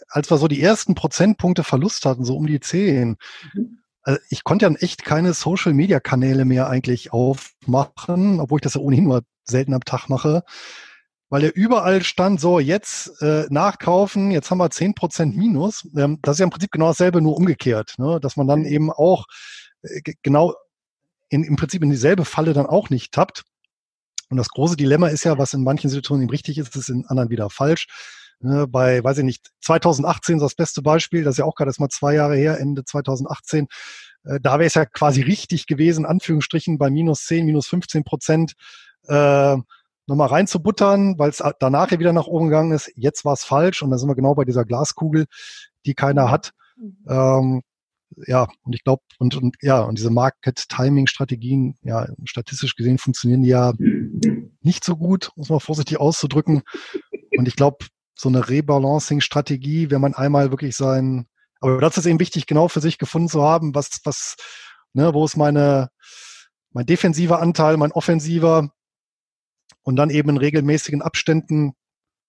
als wir so die ersten Prozentpunkte Verlust hatten, so um die zehn, mhm. also ich konnte ja echt keine Social-Media-Kanäle mehr eigentlich aufmachen, obwohl ich das ja ohnehin nur selten am Tag mache, weil ja überall stand, so jetzt äh, nachkaufen, jetzt haben wir zehn Prozent Minus. Ähm, das ist ja im Prinzip genau dasselbe, nur umgekehrt, ne? dass man dann mhm. eben auch äh, genau in, im Prinzip in dieselbe Falle dann auch nicht tappt. Und das große Dilemma ist ja, was in manchen Situationen eben richtig ist, ist in anderen wieder falsch. Ne, bei, weiß ich nicht, 2018 ist das beste Beispiel, das ist ja auch gerade erst mal zwei Jahre her, Ende 2018. Äh, da wäre es ja quasi richtig gewesen, Anführungsstrichen bei minus 10, minus 15 Prozent äh, nochmal reinzubuttern, weil es danach ja wieder nach oben gegangen ist. Jetzt war es falsch und da sind wir genau bei dieser Glaskugel, die keiner hat. Mhm. Ähm, ja, und ich glaube, und, und ja, und diese Market-Timing-Strategien, ja, statistisch gesehen funktionieren die ja nicht so gut, muss man vorsichtig auszudrücken. Und ich glaube, so eine Rebalancing-Strategie, wenn man einmal wirklich sein, aber das ist eben wichtig, genau für sich gefunden zu haben, was, was, ne, wo ist meine, mein defensiver Anteil, mein offensiver und dann eben in regelmäßigen Abständen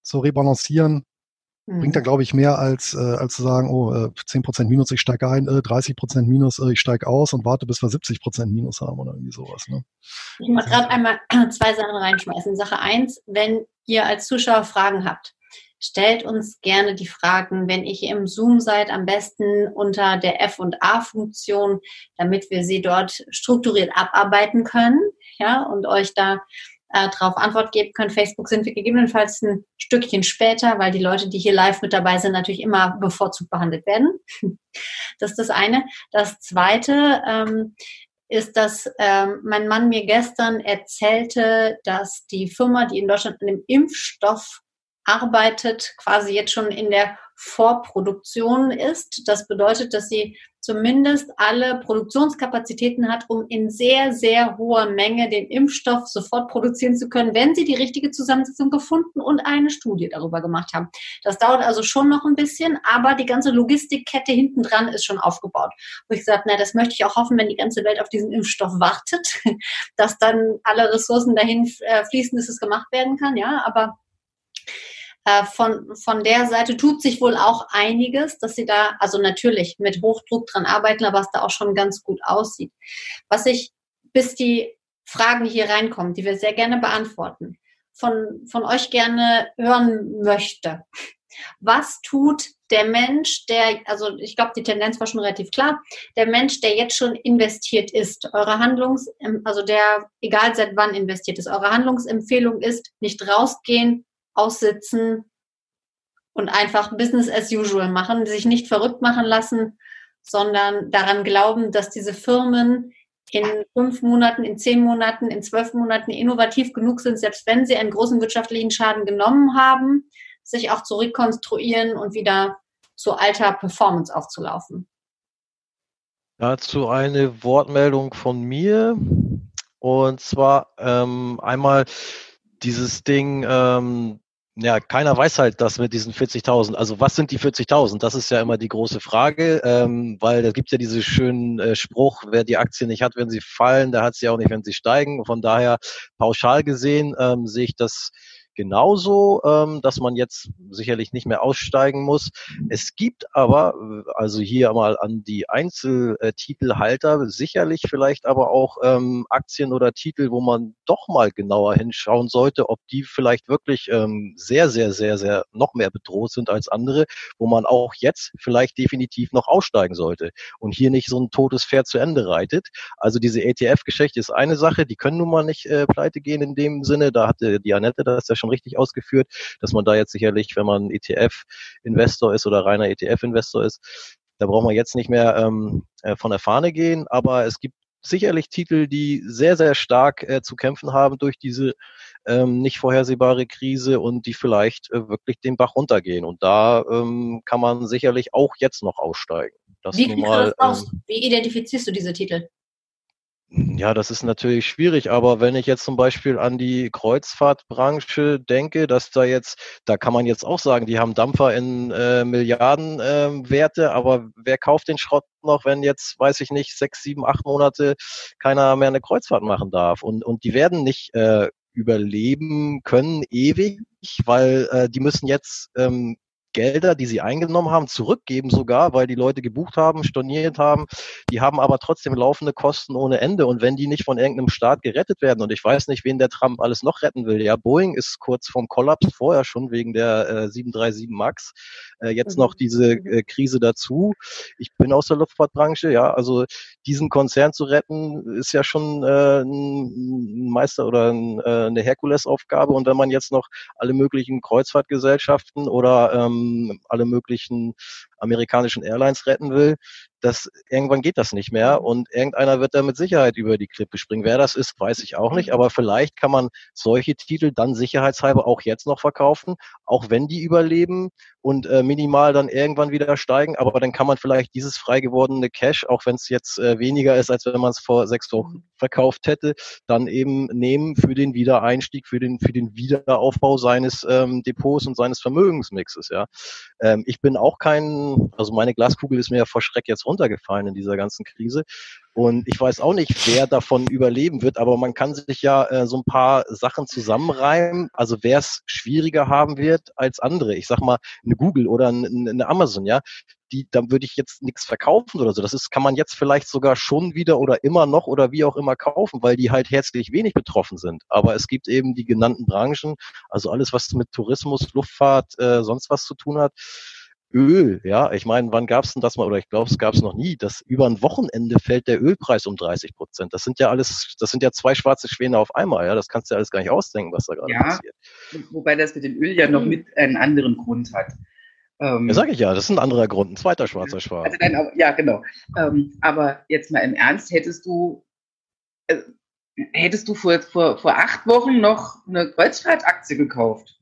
zu rebalancieren Bringt dann, mhm. glaube ich, mehr als, äh, als zu sagen, oh, äh, 10% Minus, ich steige ein, äh, 30% Minus, äh, ich steige aus und warte, bis wir 70% Minus haben oder irgendwie sowas. Ne? Ich muss gerade einmal zwei Sachen reinschmeißen. Sache eins, wenn ihr als Zuschauer Fragen habt, stellt uns gerne die Fragen, wenn ihr im Zoom seid, am besten unter der F- und A-Funktion, damit wir sie dort strukturiert abarbeiten können, ja, und euch da äh, darauf Antwort geben können. Facebook sind wir gegebenenfalls ein Stückchen später, weil die Leute, die hier live mit dabei sind, natürlich immer bevorzugt behandelt werden. Das ist das eine. Das zweite ähm, ist, dass ähm, mein Mann mir gestern erzählte, dass die Firma, die in Deutschland an dem Impfstoff arbeitet, quasi jetzt schon in der Vorproduktion ist. Das bedeutet, dass sie zumindest alle Produktionskapazitäten hat, um in sehr, sehr hoher Menge den Impfstoff sofort produzieren zu können, wenn sie die richtige Zusammensetzung gefunden und eine Studie darüber gemacht haben. Das dauert also schon noch ein bisschen, aber die ganze Logistikkette hinten dran ist schon aufgebaut. Wo ich gesagt, na, das möchte ich auch hoffen, wenn die ganze Welt auf diesen Impfstoff wartet, dass dann alle Ressourcen dahin äh, fließen, dass es gemacht werden kann, ja, aber äh, von, von der Seite tut sich wohl auch einiges, dass sie da, also natürlich mit Hochdruck dran arbeiten, aber es da auch schon ganz gut aussieht. Was ich, bis die Fragen hier reinkommen, die wir sehr gerne beantworten, von, von euch gerne hören möchte. Was tut der Mensch, der, also ich glaube, die Tendenz war schon relativ klar, der Mensch, der jetzt schon investiert ist, eure Handlungs, also der, egal seit wann investiert ist, eure Handlungsempfehlung ist, nicht rausgehen, aussitzen und einfach Business as usual machen, sich nicht verrückt machen lassen, sondern daran glauben, dass diese Firmen in fünf Monaten, in zehn Monaten, in zwölf Monaten innovativ genug sind, selbst wenn sie einen großen wirtschaftlichen Schaden genommen haben, sich auch zurückkonstruieren und wieder zu alter Performance aufzulaufen. Dazu eine Wortmeldung von mir. Und zwar ähm, einmal dieses Ding, ähm, ja, keiner weiß halt das mit diesen 40.000. Also was sind die 40.000? Das ist ja immer die große Frage, ähm, weil da gibt ja diesen schönen äh, Spruch, wer die Aktien nicht hat, wenn sie fallen, der hat sie auch nicht, wenn sie steigen. Von daher pauschal gesehen ähm, sehe ich das genauso, ähm, dass man jetzt sicherlich nicht mehr aussteigen muss. Es gibt aber, also hier mal an die Einzeltitelhalter, sicherlich vielleicht aber auch ähm, Aktien oder Titel, wo man doch mal genauer hinschauen sollte, ob die vielleicht wirklich ähm, sehr, sehr, sehr, sehr noch mehr bedroht sind als andere, wo man auch jetzt vielleicht definitiv noch aussteigen sollte und hier nicht so ein totes Pferd zu Ende reitet. Also diese ETF-Geschichte ist eine Sache, die können nun mal nicht äh, pleite gehen in dem Sinne. Da hatte die Annette das ja schon richtig ausgeführt, dass man da jetzt sicherlich, wenn man ETF-Investor ist oder reiner ETF-Investor ist, da braucht man jetzt nicht mehr ähm, äh, von der Fahne gehen, aber es gibt sicherlich Titel, die sehr, sehr stark äh, zu kämpfen haben durch diese ähm, nicht vorhersehbare Krise und die vielleicht äh, wirklich den Bach runtergehen. Und da ähm, kann man sicherlich auch jetzt noch aussteigen. Das Wie, mal, ähm, Wie identifizierst du diese Titel? Ja, das ist natürlich schwierig, aber wenn ich jetzt zum Beispiel an die Kreuzfahrtbranche denke, dass da jetzt, da kann man jetzt auch sagen, die haben Dampfer in äh, Milliardenwerte, äh, aber wer kauft den Schrott noch, wenn jetzt, weiß ich nicht, sechs, sieben, acht Monate keiner mehr eine Kreuzfahrt machen darf? Und, und die werden nicht äh, überleben können ewig, weil äh, die müssen jetzt ähm, Gelder, die sie eingenommen haben, zurückgeben sogar, weil die Leute gebucht haben, storniert haben. Die haben aber trotzdem laufende Kosten ohne Ende. Und wenn die nicht von irgendeinem Staat gerettet werden, und ich weiß nicht, wen der Trump alles noch retten will. Ja, Boeing ist kurz vorm Kollaps, vorher schon wegen der äh, 737 MAX. Äh, jetzt mhm. noch diese äh, Krise dazu. Ich bin aus der Luftfahrtbranche, ja, also diesen Konzern zu retten, ist ja schon äh, ein Meister oder ein, äh, eine Herkulesaufgabe. Und wenn man jetzt noch alle möglichen Kreuzfahrtgesellschaften oder ähm, alle möglichen amerikanischen Airlines retten will, das irgendwann geht das nicht mehr und irgendeiner wird da mit Sicherheit über die Klippe springen. Wer das ist, weiß ich auch nicht, aber vielleicht kann man solche Titel dann sicherheitshalber auch jetzt noch verkaufen, auch wenn die überleben und äh, minimal dann irgendwann wieder steigen, aber dann kann man vielleicht dieses frei gewordene Cash, auch wenn es jetzt äh, weniger ist, als wenn man es vor sechs Wochen verkauft hätte, dann eben nehmen für den Wiedereinstieg, für den für den Wiederaufbau seines ähm, Depots und seines Vermögensmixes. Ja, ähm, ich bin auch kein also meine Glaskugel ist mir ja vor Schreck jetzt runtergefallen in dieser ganzen Krise. Und ich weiß auch nicht, wer davon überleben wird, aber man kann sich ja äh, so ein paar Sachen zusammenreimen. Also wer es schwieriger haben wird als andere. Ich sag mal, eine Google oder eine Amazon, ja, die, dann würde ich jetzt nichts verkaufen oder so. Das ist, kann man jetzt vielleicht sogar schon wieder oder immer noch oder wie auch immer kaufen, weil die halt herzlich wenig betroffen sind. Aber es gibt eben die genannten Branchen, also alles, was mit Tourismus, Luftfahrt, äh, sonst was zu tun hat Öl, ja, ich meine, wann gab es denn das mal, oder ich glaube, es gab es noch nie, dass über ein Wochenende fällt der Ölpreis um 30 Prozent. Das sind ja alles, das sind ja zwei schwarze Schwäne auf einmal, ja, das kannst du ja alles gar nicht ausdenken, was da gerade ja, passiert. Wobei das mit dem Öl ja noch mit einen anderen Grund hat. Ähm, ja, sage ich ja, das ist ein anderer Grund, ein zweiter schwarzer Schwan. Also nein, ja, genau. Ähm, aber jetzt mal im Ernst, hättest du, äh, hättest du vor, vor, vor acht Wochen noch eine Kreuzfahrtaktie gekauft?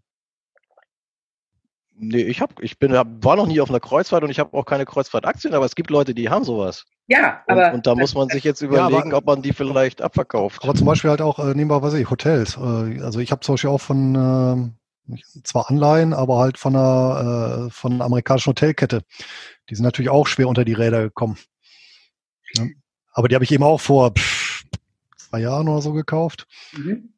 Nee, ich hab, ich bin, war noch nie auf einer Kreuzfahrt und ich habe auch keine Kreuzfahrtaktien, aber es gibt Leute, die haben sowas. Ja, aber. Und, und da muss man sich jetzt überlegen, ja, aber, ob man die vielleicht abverkauft. Aber zum Beispiel halt auch, äh, nehmen wir, was weiß ich, Hotels. Äh, also ich habe zum Beispiel auch von, äh, zwar Anleihen, aber halt von einer, äh, von einer amerikanischen Hotelkette. Die sind natürlich auch schwer unter die Räder gekommen. Ja. Aber die habe ich eben auch vor pff, zwei Jahren oder so gekauft. Mhm.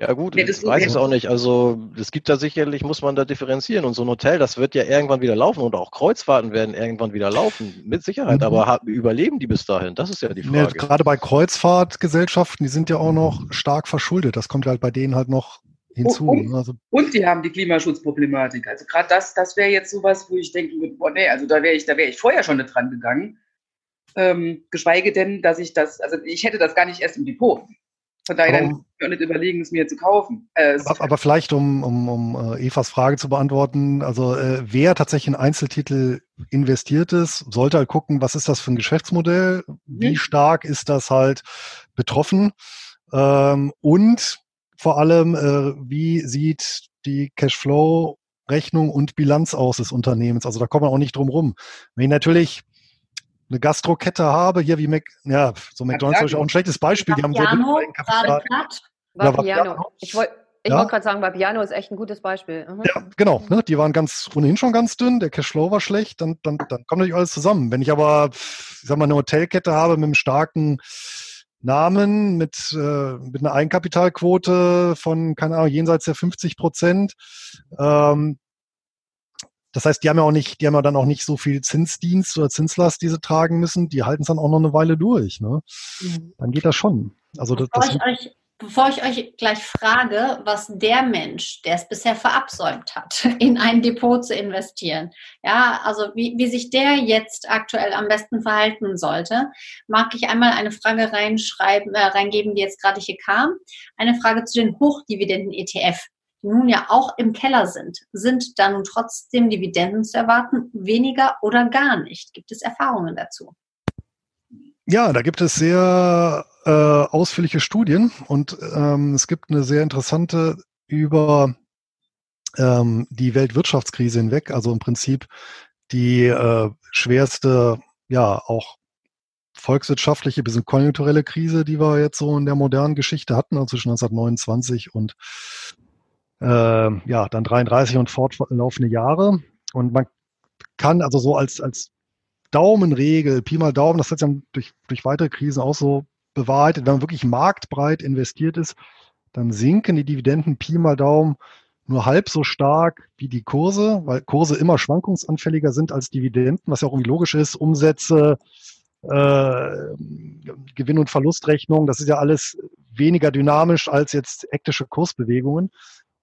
Ja gut, ich weiß es auch nicht. Also es gibt da sicherlich, muss man da differenzieren. Und so ein Hotel, das wird ja irgendwann wieder laufen und auch Kreuzfahrten werden irgendwann wieder laufen, mit Sicherheit. Mhm. Aber überleben die bis dahin? Das ist ja die Frage. Nee, gerade bei Kreuzfahrtgesellschaften, die sind ja auch noch stark verschuldet. Das kommt halt bei denen halt noch hinzu. Und, also, und die haben die Klimaschutzproblematik. Also gerade das, das wäre jetzt sowas, wo ich denke, boah, nee, also da wäre ich, da wäre ich vorher schon nicht dran gegangen. Ähm, geschweige denn, dass ich das, also ich hätte das gar nicht erst im Depot. Von daher um, dann nicht überlegen, es mir zu kaufen. Äh, aber, aber, vielleicht, um, um, um äh, Evas Frage zu beantworten, also äh, wer tatsächlich in Einzeltitel investiert ist, sollte halt gucken, was ist das für ein Geschäftsmodell, wie mhm. stark ist das halt betroffen ähm, und vor allem, äh, wie sieht die Cashflow Rechnung und Bilanz aus des Unternehmens. Also da kommt man auch nicht drum rum. Wenn ich natürlich eine Gastrokette habe, hier wie Mac, ja, so McDonalds ist auch ein schlechtes Beispiel. Die haben sehr gerade platt. Vapiano. Ich wollte ich ja. wollte gerade sagen, Vapiano ist echt ein gutes Beispiel. Mhm. Ja, genau. Ne? Die waren ganz ohnehin schon ganz dünn, der Cashflow war schlecht, dann, dann, dann kommt natürlich alles zusammen. Wenn ich aber, ich sag mal, eine Hotelkette habe mit einem starken Namen, mit, äh, mit einer Eigenkapitalquote von, keine Ahnung, jenseits der 50 Prozent, ähm, das heißt, die haben ja auch nicht, die haben ja dann auch nicht so viel Zinsdienst oder Zinslast, die sie tragen müssen. Die halten es dann auch noch eine Weile durch. Ne? Mhm. Dann geht das schon. Also das, bevor, das ich euch, bevor ich euch gleich frage, was der Mensch, der es bisher verabsäumt hat, in ein Depot zu investieren, ja, also wie, wie sich der jetzt aktuell am besten verhalten sollte, mag ich einmal eine Frage reinschreiben, äh, reingeben, die jetzt gerade hier kam. Eine Frage zu den Hochdividenden-ETF die nun ja auch im Keller sind, sind da nun trotzdem Dividenden zu erwarten, weniger oder gar nicht? Gibt es Erfahrungen dazu? Ja, da gibt es sehr äh, ausführliche Studien und ähm, es gibt eine sehr interessante über ähm, die Weltwirtschaftskrise hinweg, also im Prinzip die äh, schwerste, ja, auch volkswirtschaftliche bis konjunkturelle Krise, die wir jetzt so in der modernen Geschichte hatten, also zwischen 1929 und äh, ja, dann 33 und fortlaufende Jahre. Und man kann also so als, als Daumenregel, Pi mal Daumen, das hat ja durch, durch weitere Krisen auch so bewahrheitet, wenn man wirklich marktbreit investiert ist, dann sinken die Dividenden Pi mal Daumen nur halb so stark wie die Kurse, weil Kurse immer schwankungsanfälliger sind als Dividenden, was ja auch irgendwie logisch ist. Umsätze, äh, Gewinn- und Verlustrechnung, das ist ja alles weniger dynamisch als jetzt hektische Kursbewegungen.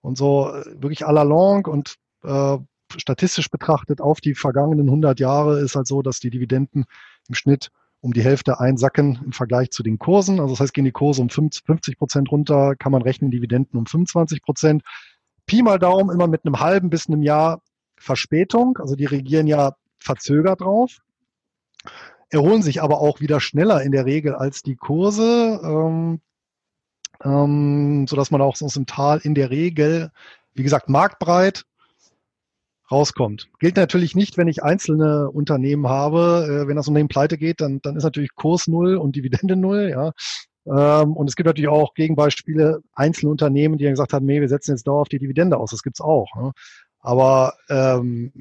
Und so äh, wirklich à la longue und äh, statistisch betrachtet auf die vergangenen 100 Jahre ist halt so, dass die Dividenden im Schnitt um die Hälfte einsacken im Vergleich zu den Kursen. Also das heißt, gehen die Kurse um 50 Prozent runter, kann man rechnen Dividenden um 25 Prozent. Pi mal Daumen immer mit einem halben bis einem Jahr Verspätung. Also die regieren ja verzögert drauf, erholen sich aber auch wieder schneller in der Regel als die Kurse, ähm, sodass man auch aus dem Tal in der Regel, wie gesagt, marktbreit rauskommt. Gilt natürlich nicht, wenn ich einzelne Unternehmen habe. Äh, wenn das Unternehmen pleite geht, dann, dann ist natürlich Kurs null und Dividende null. Ja. Ähm, und es gibt natürlich auch Gegenbeispiele, einzelne Unternehmen, die dann gesagt haben, nee, wir setzen jetzt dauerhaft die Dividende aus. Das gibt's auch. Ne? Aber ähm,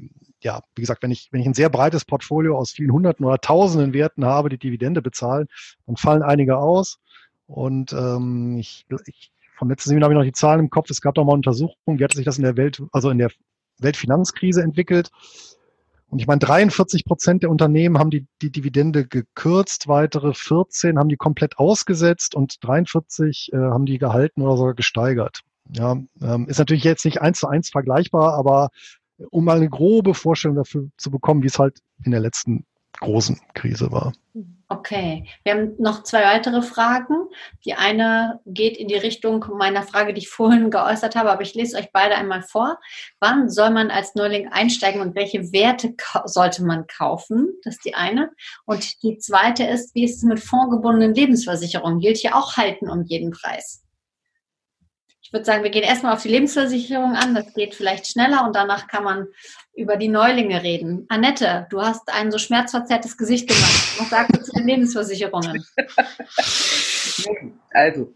ja, wie gesagt, wenn ich, wenn ich ein sehr breites Portfolio aus vielen Hunderten oder Tausenden Werten habe, die Dividende bezahlen, dann fallen einige aus. Und ähm, ich, ich vom letzten Seminar habe ich noch die Zahlen im Kopf. Es gab doch mal Untersuchungen, wie hat sich das in der Welt, also in der Weltfinanzkrise entwickelt. Und ich meine, 43 Prozent der Unternehmen haben die, die Dividende gekürzt, weitere 14 haben die komplett ausgesetzt und 43 äh, haben die gehalten oder sogar gesteigert. Ja, ähm, ist natürlich jetzt nicht eins zu eins vergleichbar, aber um mal eine grobe Vorstellung dafür zu bekommen, wie es halt in der letzten großen Krise war. Okay, wir haben noch zwei weitere Fragen. Die eine geht in die Richtung meiner Frage, die ich vorhin geäußert habe, aber ich lese euch beide einmal vor. Wann soll man als Neuling einsteigen und welche Werte sollte man kaufen? Das ist die eine. Und die zweite ist, wie ist es mit fondgebundenen Lebensversicherungen? Gilt hier auch halten um jeden Preis? Ich würde sagen, wir gehen erstmal auf die Lebensversicherung an. Das geht vielleicht schneller und danach kann man über die Neulinge reden. Annette, du hast ein so schmerzverzerrtes Gesicht gemacht. Was sagst du zu den Lebensversicherungen? Also,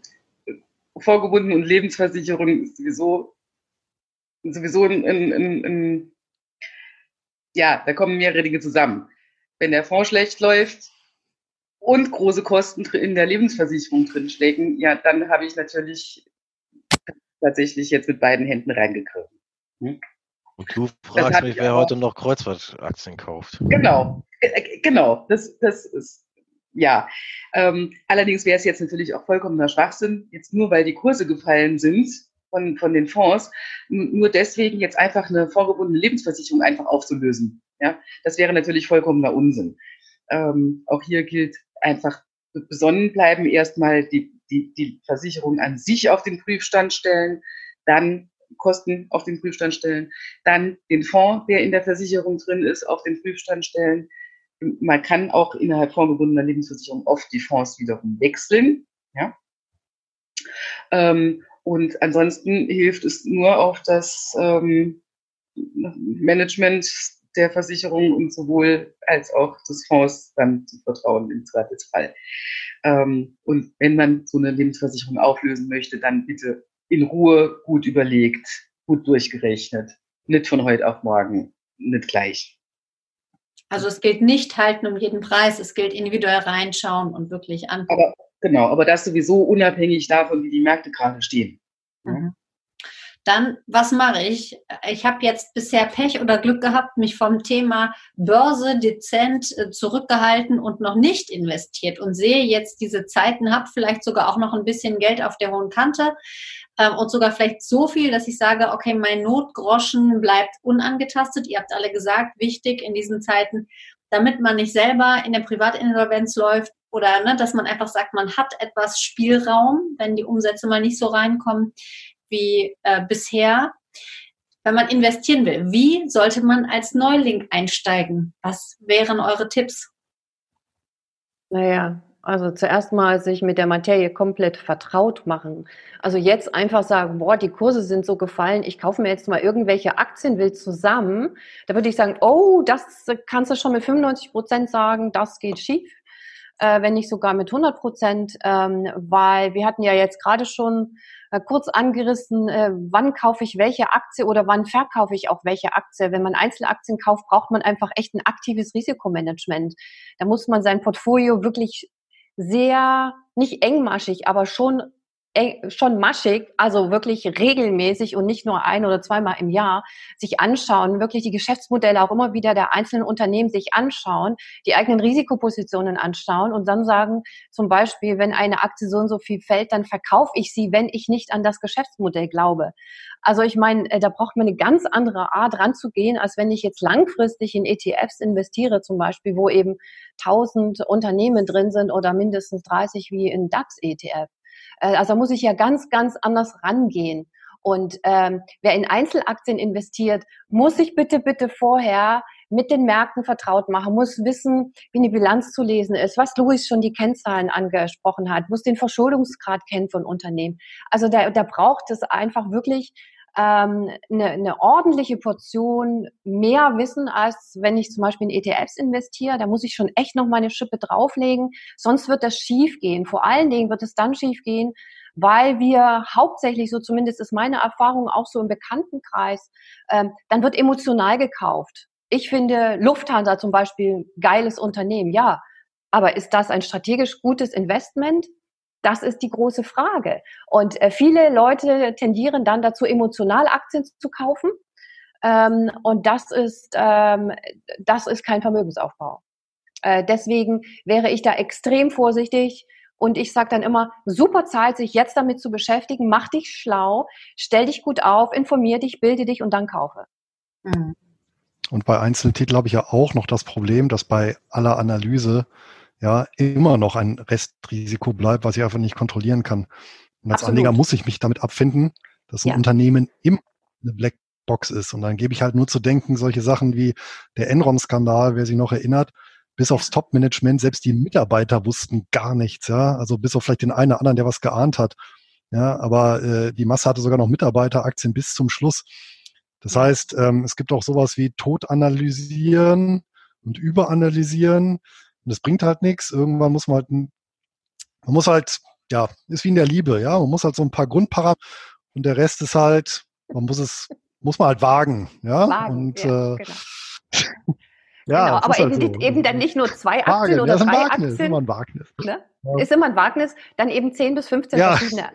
vorgebunden und Lebensversicherung ist sowieso, sowieso ein, ein, ein, ja, da kommen mehrere Dinge zusammen. Wenn der Fonds schlecht läuft und große Kosten in der Lebensversicherung drinstecken, ja, dann habe ich natürlich tatsächlich jetzt mit beiden Händen reingegriffen. Hm? Und du fragst mich, wer heute noch Kreuzfahrtaktien kauft. Genau, genau. Das, das ist, ja. Ähm, allerdings wäre es jetzt natürlich auch vollkommener Schwachsinn, jetzt nur weil die Kurse gefallen sind von, von den Fonds, nur deswegen jetzt einfach eine vorgebundene Lebensversicherung einfach aufzulösen. Ja, das wäre natürlich vollkommener Unsinn. Ähm, auch hier gilt einfach besonnen bleiben, erstmal die die, die Versicherung an sich auf den Prüfstand stellen, dann Kosten auf den Prüfstand stellen, dann den Fonds, der in der Versicherung drin ist, auf den Prüfstand stellen. Man kann auch innerhalb fondgebundener Lebensversicherung oft die Fonds wiederum wechseln. Ja? Ähm, und ansonsten hilft es nur auf das ähm, Management der Versicherung und sowohl als auch des Fonds dann zu vertrauen im Zweifelsfall. Ähm, und wenn man so eine Lebensversicherung auflösen möchte, dann bitte in Ruhe gut überlegt, gut durchgerechnet. Nicht von heute auf morgen, nicht gleich. Also es gilt nicht halten um jeden Preis, es gilt individuell reinschauen und wirklich angucken. Aber, genau, aber das sowieso unabhängig davon, wie die Märkte gerade stehen. Mhm. Dann, was mache ich? Ich habe jetzt bisher Pech oder Glück gehabt, mich vom Thema Börse dezent äh, zurückgehalten und noch nicht investiert und sehe jetzt diese Zeiten, habe vielleicht sogar auch noch ein bisschen Geld auf der hohen Kante ähm, und sogar vielleicht so viel, dass ich sage, okay, mein Notgroschen bleibt unangetastet. Ihr habt alle gesagt, wichtig in diesen Zeiten, damit man nicht selber in der Privatinsolvenz läuft oder ne, dass man einfach sagt, man hat etwas Spielraum, wenn die Umsätze mal nicht so reinkommen wie äh, bisher. Wenn man investieren will, wie sollte man als Neuling einsteigen? Was wären eure Tipps? Naja, also zuerst mal sich mit der Materie komplett vertraut machen. Also jetzt einfach sagen, boah, die Kurse sind so gefallen, ich kaufe mir jetzt mal irgendwelche Aktien will zusammen. Da würde ich sagen, oh, das kannst du schon mit 95 Prozent sagen, das geht schief. Äh, wenn nicht sogar mit 100 Prozent, ähm, weil wir hatten ja jetzt gerade schon äh, kurz angerissen, äh, wann kaufe ich welche Aktie oder wann verkaufe ich auch welche Aktie. Wenn man Einzelaktien kauft, braucht man einfach echt ein aktives Risikomanagement. Da muss man sein Portfolio wirklich sehr, nicht engmaschig, aber schon schon maschig, also wirklich regelmäßig und nicht nur ein oder zweimal im Jahr sich anschauen, wirklich die Geschäftsmodelle auch immer wieder der einzelnen Unternehmen sich anschauen, die eigenen Risikopositionen anschauen und dann sagen, zum Beispiel, wenn eine Aktie so und so viel fällt, dann verkaufe ich sie, wenn ich nicht an das Geschäftsmodell glaube. Also ich meine, äh, da braucht man eine ganz andere Art ranzugehen, als wenn ich jetzt langfristig in ETFs investiere, zum Beispiel, wo eben 1000 Unternehmen drin sind oder mindestens 30 wie in DAX-ETF. Äh, also muss ich ja ganz, ganz anders rangehen. Und ähm, wer in Einzelaktien investiert, muss sich bitte, bitte vorher mit den Märkten vertraut machen, muss wissen, wie eine Bilanz zu lesen ist, was Luis schon die Kennzahlen angesprochen hat, muss den Verschuldungsgrad kennen von Unternehmen. Also da, da braucht es einfach wirklich ähm, eine, eine ordentliche Portion mehr Wissen, als wenn ich zum Beispiel in ETFs investiere. Da muss ich schon echt noch meine Schippe drauflegen, sonst wird das schief gehen. Vor allen Dingen wird es dann schief gehen, weil wir hauptsächlich, so zumindest ist meine Erfahrung auch so im Bekanntenkreis, ähm, dann wird emotional gekauft. Ich finde Lufthansa zum Beispiel geiles Unternehmen, ja. Aber ist das ein strategisch gutes Investment? Das ist die große Frage. Und äh, viele Leute tendieren dann dazu, emotional Aktien zu kaufen. Ähm, und das ist, ähm, das ist kein Vermögensaufbau. Äh, deswegen wäre ich da extrem vorsichtig. Und ich sage dann immer, super Zeit, sich jetzt damit zu beschäftigen, mach dich schlau, stell dich gut auf, informier dich, bilde dich und dann kaufe. Mhm. Und bei Einzeltiteln habe ich ja auch noch das Problem, dass bei aller Analyse ja immer noch ein Restrisiko bleibt, was ich einfach nicht kontrollieren kann. Und als Absolut. Anleger muss ich mich damit abfinden, dass ein ja. Unternehmen immer eine Blackbox ist. Und dann gebe ich halt nur zu denken, solche Sachen wie der Enron-Skandal, wer sich noch erinnert, bis aufs Top-Management, selbst die Mitarbeiter wussten gar nichts, ja. Also bis auf vielleicht den einen oder anderen, der was geahnt hat. Ja, aber äh, die Masse hatte sogar noch Mitarbeiteraktien bis zum Schluss. Das heißt, ähm, es gibt auch sowas wie Tod analysieren und überanalysieren. Und das bringt halt nichts. Irgendwann muss man halt, man muss halt, ja, ist wie in der Liebe, ja, man muss halt so ein paar Grundparameter und der Rest ist halt, man muss es, muss man halt wagen, ja. Wagen, und ja, äh, genau. ja, genau, aber eben, halt so. eben, dann nicht nur zwei Aktien Wagen, oder drei Wagnis, Aktien. Ist immer ein Wagnis. Ne? Ja. Ist immer ein Wagnis, dann eben zehn bis 15 ja. verschiedene.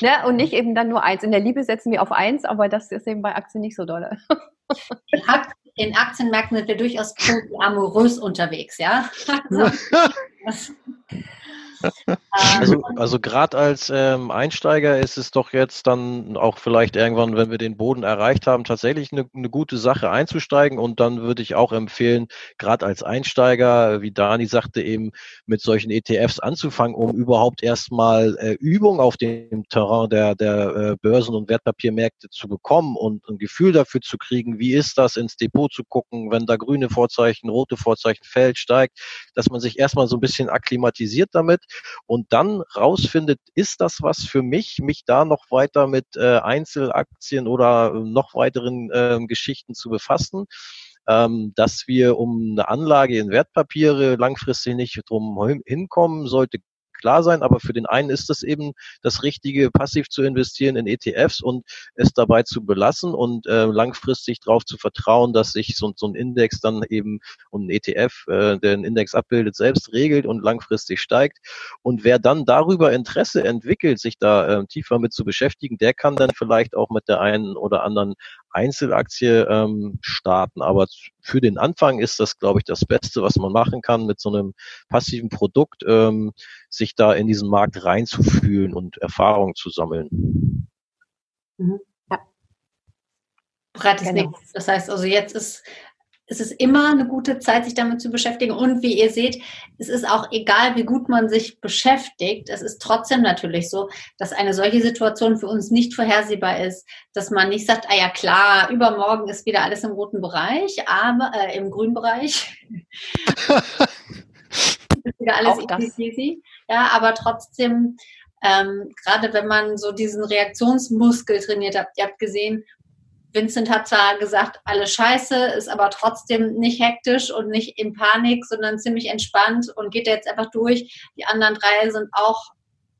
Ne? Und nicht eben dann nur eins. In der Liebe setzen wir auf eins, aber das ist eben bei Aktien nicht so dolle. in Aktienmärkten sind wir durchaus amorös unterwegs, ja. Also, also, ähm, also gerade als ähm, Einsteiger ist es doch jetzt dann auch vielleicht irgendwann, wenn wir den Boden erreicht haben, tatsächlich eine, eine gute Sache einzusteigen. Und dann würde ich auch empfehlen, gerade als Einsteiger, wie Dani sagte, eben mit solchen ETFs anzufangen, um überhaupt erstmal äh, Übung auf dem Terrain der, der äh, Börsen- und Wertpapiermärkte zu bekommen und ein Gefühl dafür zu kriegen, wie ist das, ins Depot zu gucken, wenn da grüne Vorzeichen, rote Vorzeichen fällt, steigt, dass man sich erstmal so ein bisschen akklimatisiert damit und dann rausfindet, ist das was für mich, mich da noch weiter mit äh, Einzelaktien oder äh, noch weiteren äh, Geschichten zu befassen. Ähm, dass wir um eine Anlage in Wertpapiere langfristig nicht drum hinkommen, sollte klar sein, aber für den einen ist es eben das Richtige, passiv zu investieren in ETFs und es dabei zu belassen und äh, langfristig darauf zu vertrauen, dass sich so, so, ein Index dann eben und ein ETF, äh, der einen Index abbildet, selbst regelt und langfristig steigt. Und wer dann darüber Interesse entwickelt, sich da äh, tiefer mit zu beschäftigen, der kann dann vielleicht auch mit der einen oder anderen Einzelaktie ähm, starten. Aber für den Anfang ist das, glaube ich, das Beste, was man machen kann, mit so einem passiven Produkt ähm, sich da in diesen Markt reinzufühlen und Erfahrung zu sammeln. Mhm. Ja. Breites genau. nichts. Das heißt also, jetzt ist es ist immer eine gute Zeit, sich damit zu beschäftigen. Und wie ihr seht, es ist auch egal, wie gut man sich beschäftigt. Es ist trotzdem natürlich so, dass eine solche Situation für uns nicht vorhersehbar ist, dass man nicht sagt, ah ja klar, übermorgen ist wieder alles im roten Bereich, aber äh, im grünen Bereich. ist wieder alles easy, Ja, aber trotzdem, ähm, gerade wenn man so diesen Reaktionsmuskel trainiert hat, ihr habt gesehen, Vincent hat zwar gesagt, alles scheiße, ist aber trotzdem nicht hektisch und nicht in Panik, sondern ziemlich entspannt und geht jetzt einfach durch. Die anderen drei sind auch,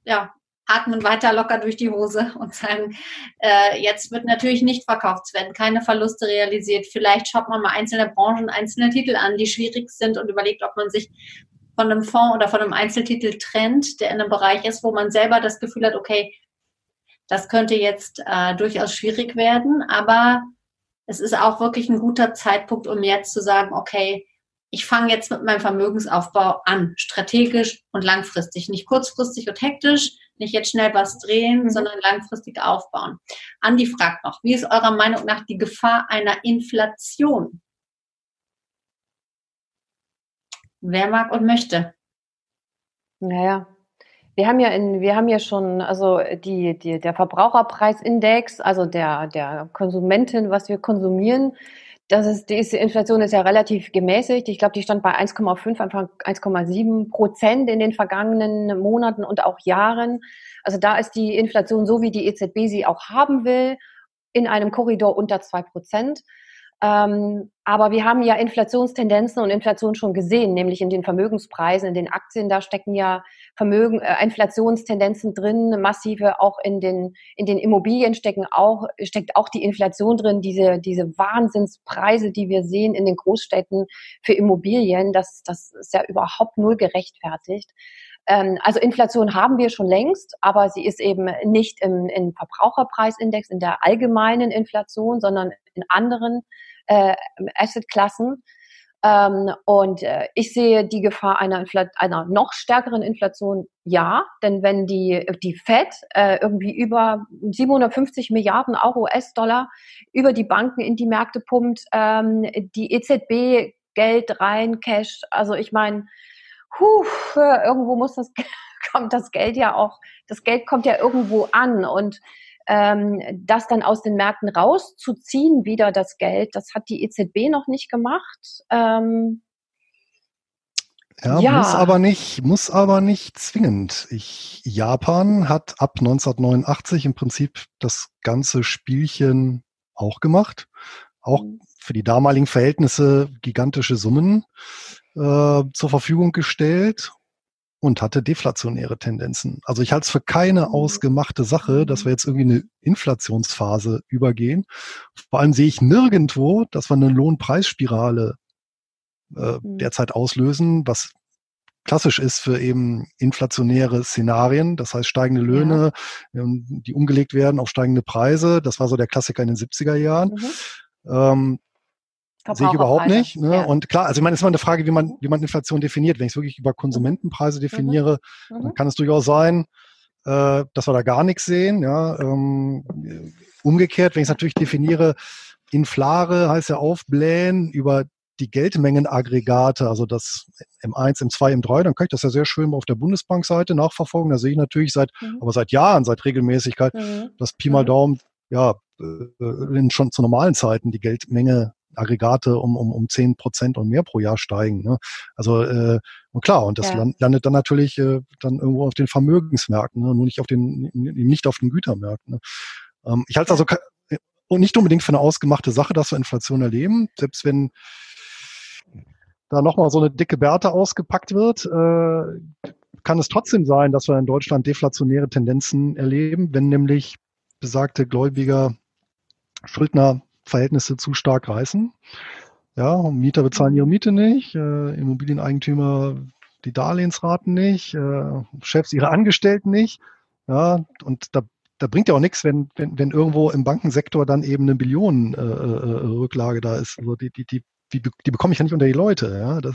ja, atmen weiter locker durch die Hose und sagen, äh, jetzt wird natürlich nicht verkauft, es werden keine Verluste realisiert. Vielleicht schaut man mal einzelne Branchen, einzelne Titel an, die schwierig sind und überlegt, ob man sich von einem Fonds oder von einem Einzeltitel trennt, der in einem Bereich ist, wo man selber das Gefühl hat, okay, Das könnte jetzt äh, durchaus schwierig werden, aber es ist auch wirklich ein guter Zeitpunkt, um jetzt zu sagen, okay, ich fange jetzt mit meinem Vermögensaufbau an, strategisch und langfristig, nicht kurzfristig und hektisch, nicht jetzt schnell was drehen, mhm. sondern langfristig aufbauen. Andi fragt noch, wie ist eurer Meinung nach die Gefahr einer Inflation? Wer mag und möchte? Naja, wir haben ja in, wir haben ja schon, also die, die, der Verbraucherpreisindex, also der, der Konsumentin, was wir konsumieren, das ist, die Inflation ist ja relativ gemäßigt. Ich glaube, die stand bei 1,5, Anfang 1,7 Prozent in den vergangenen Monaten und auch Jahren. Also da ist die Inflation so, wie die EZB sie auch haben will, in einem Korridor unter zwei Prozent. Ähm, aber wir haben ja Inflationstendenzen und Inflation schon gesehen, nämlich in den Vermögenspreisen, in den Aktien, da stecken ja Vermögen, äh, Inflationstendenzen drin, massive, auch in den, in den Immobilien stecken auch, steckt auch die Inflation drin, diese, diese Wahnsinnspreise, die wir sehen in den Großstädten für Immobilien, das, das ist ja überhaupt null gerechtfertigt. Ähm, also Inflation haben wir schon längst, aber sie ist eben nicht im, im Verbraucherpreisindex, in der allgemeinen Inflation, sondern in anderen äh, Assetklassen. Ähm, und äh, ich sehe die Gefahr einer, Infl einer noch stärkeren Inflation, ja, denn wenn die, die Fed äh, irgendwie über 750 Milliarden Euro US-Dollar über die Banken in die Märkte pumpt, ähm, die EZB Geld rein, Cash, also ich meine, huh, irgendwo muss das, kommt das Geld ja auch, das Geld kommt ja irgendwo an und ähm, das dann aus den Märkten rauszuziehen, wieder das Geld, das hat die EZB noch nicht gemacht. Ähm, ja, ja, muss aber nicht, muss aber nicht zwingend. Ich, Japan hat ab 1989 im Prinzip das ganze Spielchen auch gemacht. Auch mhm. für die damaligen Verhältnisse gigantische Summen äh, zur Verfügung gestellt und hatte deflationäre Tendenzen. Also ich halte es für keine mhm. ausgemachte Sache, dass wir jetzt irgendwie eine Inflationsphase übergehen. Vor allem sehe ich nirgendwo, dass wir eine Lohnpreisspirale äh, mhm. derzeit auslösen, was klassisch ist für eben inflationäre Szenarien, das heißt steigende Löhne, ja. Ähm, die umgelegt werden auf steigende Preise. Das war so der Klassiker in den 70er Jahren. Mhm. Ähm, Sehe ich überhaupt nicht. Ne? Ja. Und klar, also ich meine, es ist immer eine Frage, wie man, wie man Inflation definiert. Wenn ich es wirklich über Konsumentenpreise definiere, mhm. dann kann es durchaus sein, äh, dass wir da gar nichts sehen. Ja? Ähm, umgekehrt, wenn ich es natürlich definiere, inflare heißt ja aufblähen über die Geldmengenaggregate, also das M1, M2, M3, dann kann ich das ja sehr schön auf der Bundesbankseite nachverfolgen. Da sehe ich natürlich seit, mhm. aber seit Jahren, seit Regelmäßigkeit, mhm. dass Pi mal mhm. Daumen, ja, äh, schon zu normalen Zeiten die Geldmenge Aggregate um, um, um zehn Prozent und mehr pro Jahr steigen. Ne? Also äh, und klar, und das ja. landet dann natürlich äh, dann irgendwo auf den Vermögensmärkten, ne? nur nicht auf den, nicht auf den Gütermärkten. Ne? Ähm, ich halte es also und nicht unbedingt für eine ausgemachte Sache, dass wir Inflation erleben, selbst wenn da nochmal so eine dicke Bärte ausgepackt wird, äh, kann es trotzdem sein, dass wir in Deutschland deflationäre Tendenzen erleben, wenn nämlich besagte Gläubiger, Schuldner Verhältnisse zu stark reißen. Ja, Mieter bezahlen ihre Miete nicht, äh, Immobilieneigentümer die Darlehensraten nicht, äh, Chefs ihre Angestellten nicht. Ja, und da, da bringt ja auch nichts, wenn, wenn, wenn irgendwo im Bankensektor dann eben eine Billionenrücklage äh, äh da ist. Also die, die, die, die, die bekomme ich ja nicht unter die Leute. Ja? Das,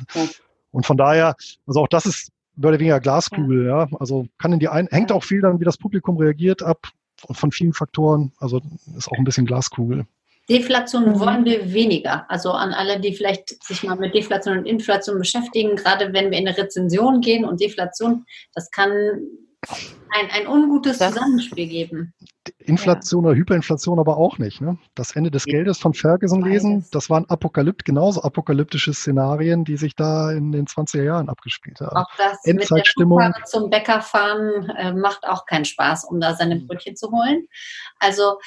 und von daher, also auch das ist mehr oder weniger Glaskugel. Ja. ja? Also kann in die ein, hängt auch viel dann, wie das Publikum reagiert, ab von vielen Faktoren. Also ist auch ein bisschen Glaskugel. Deflation mhm. wollen wir weniger. Also an alle, die vielleicht sich mal mit Deflation und Inflation beschäftigen, gerade wenn wir in eine Rezension gehen und Deflation, das kann ein, ein ungutes das Zusammenspiel geben. Inflation ja. oder Hyperinflation aber auch nicht. Ne? Das Ende des Geldes von Ferguson lesen, das waren Apokalypt, genauso apokalyptische Szenarien, die sich da in den 20er Jahren abgespielt haben. Auch das mit der zum Bäcker fahren äh, macht auch keinen Spaß, um da seine Brötchen zu holen. Also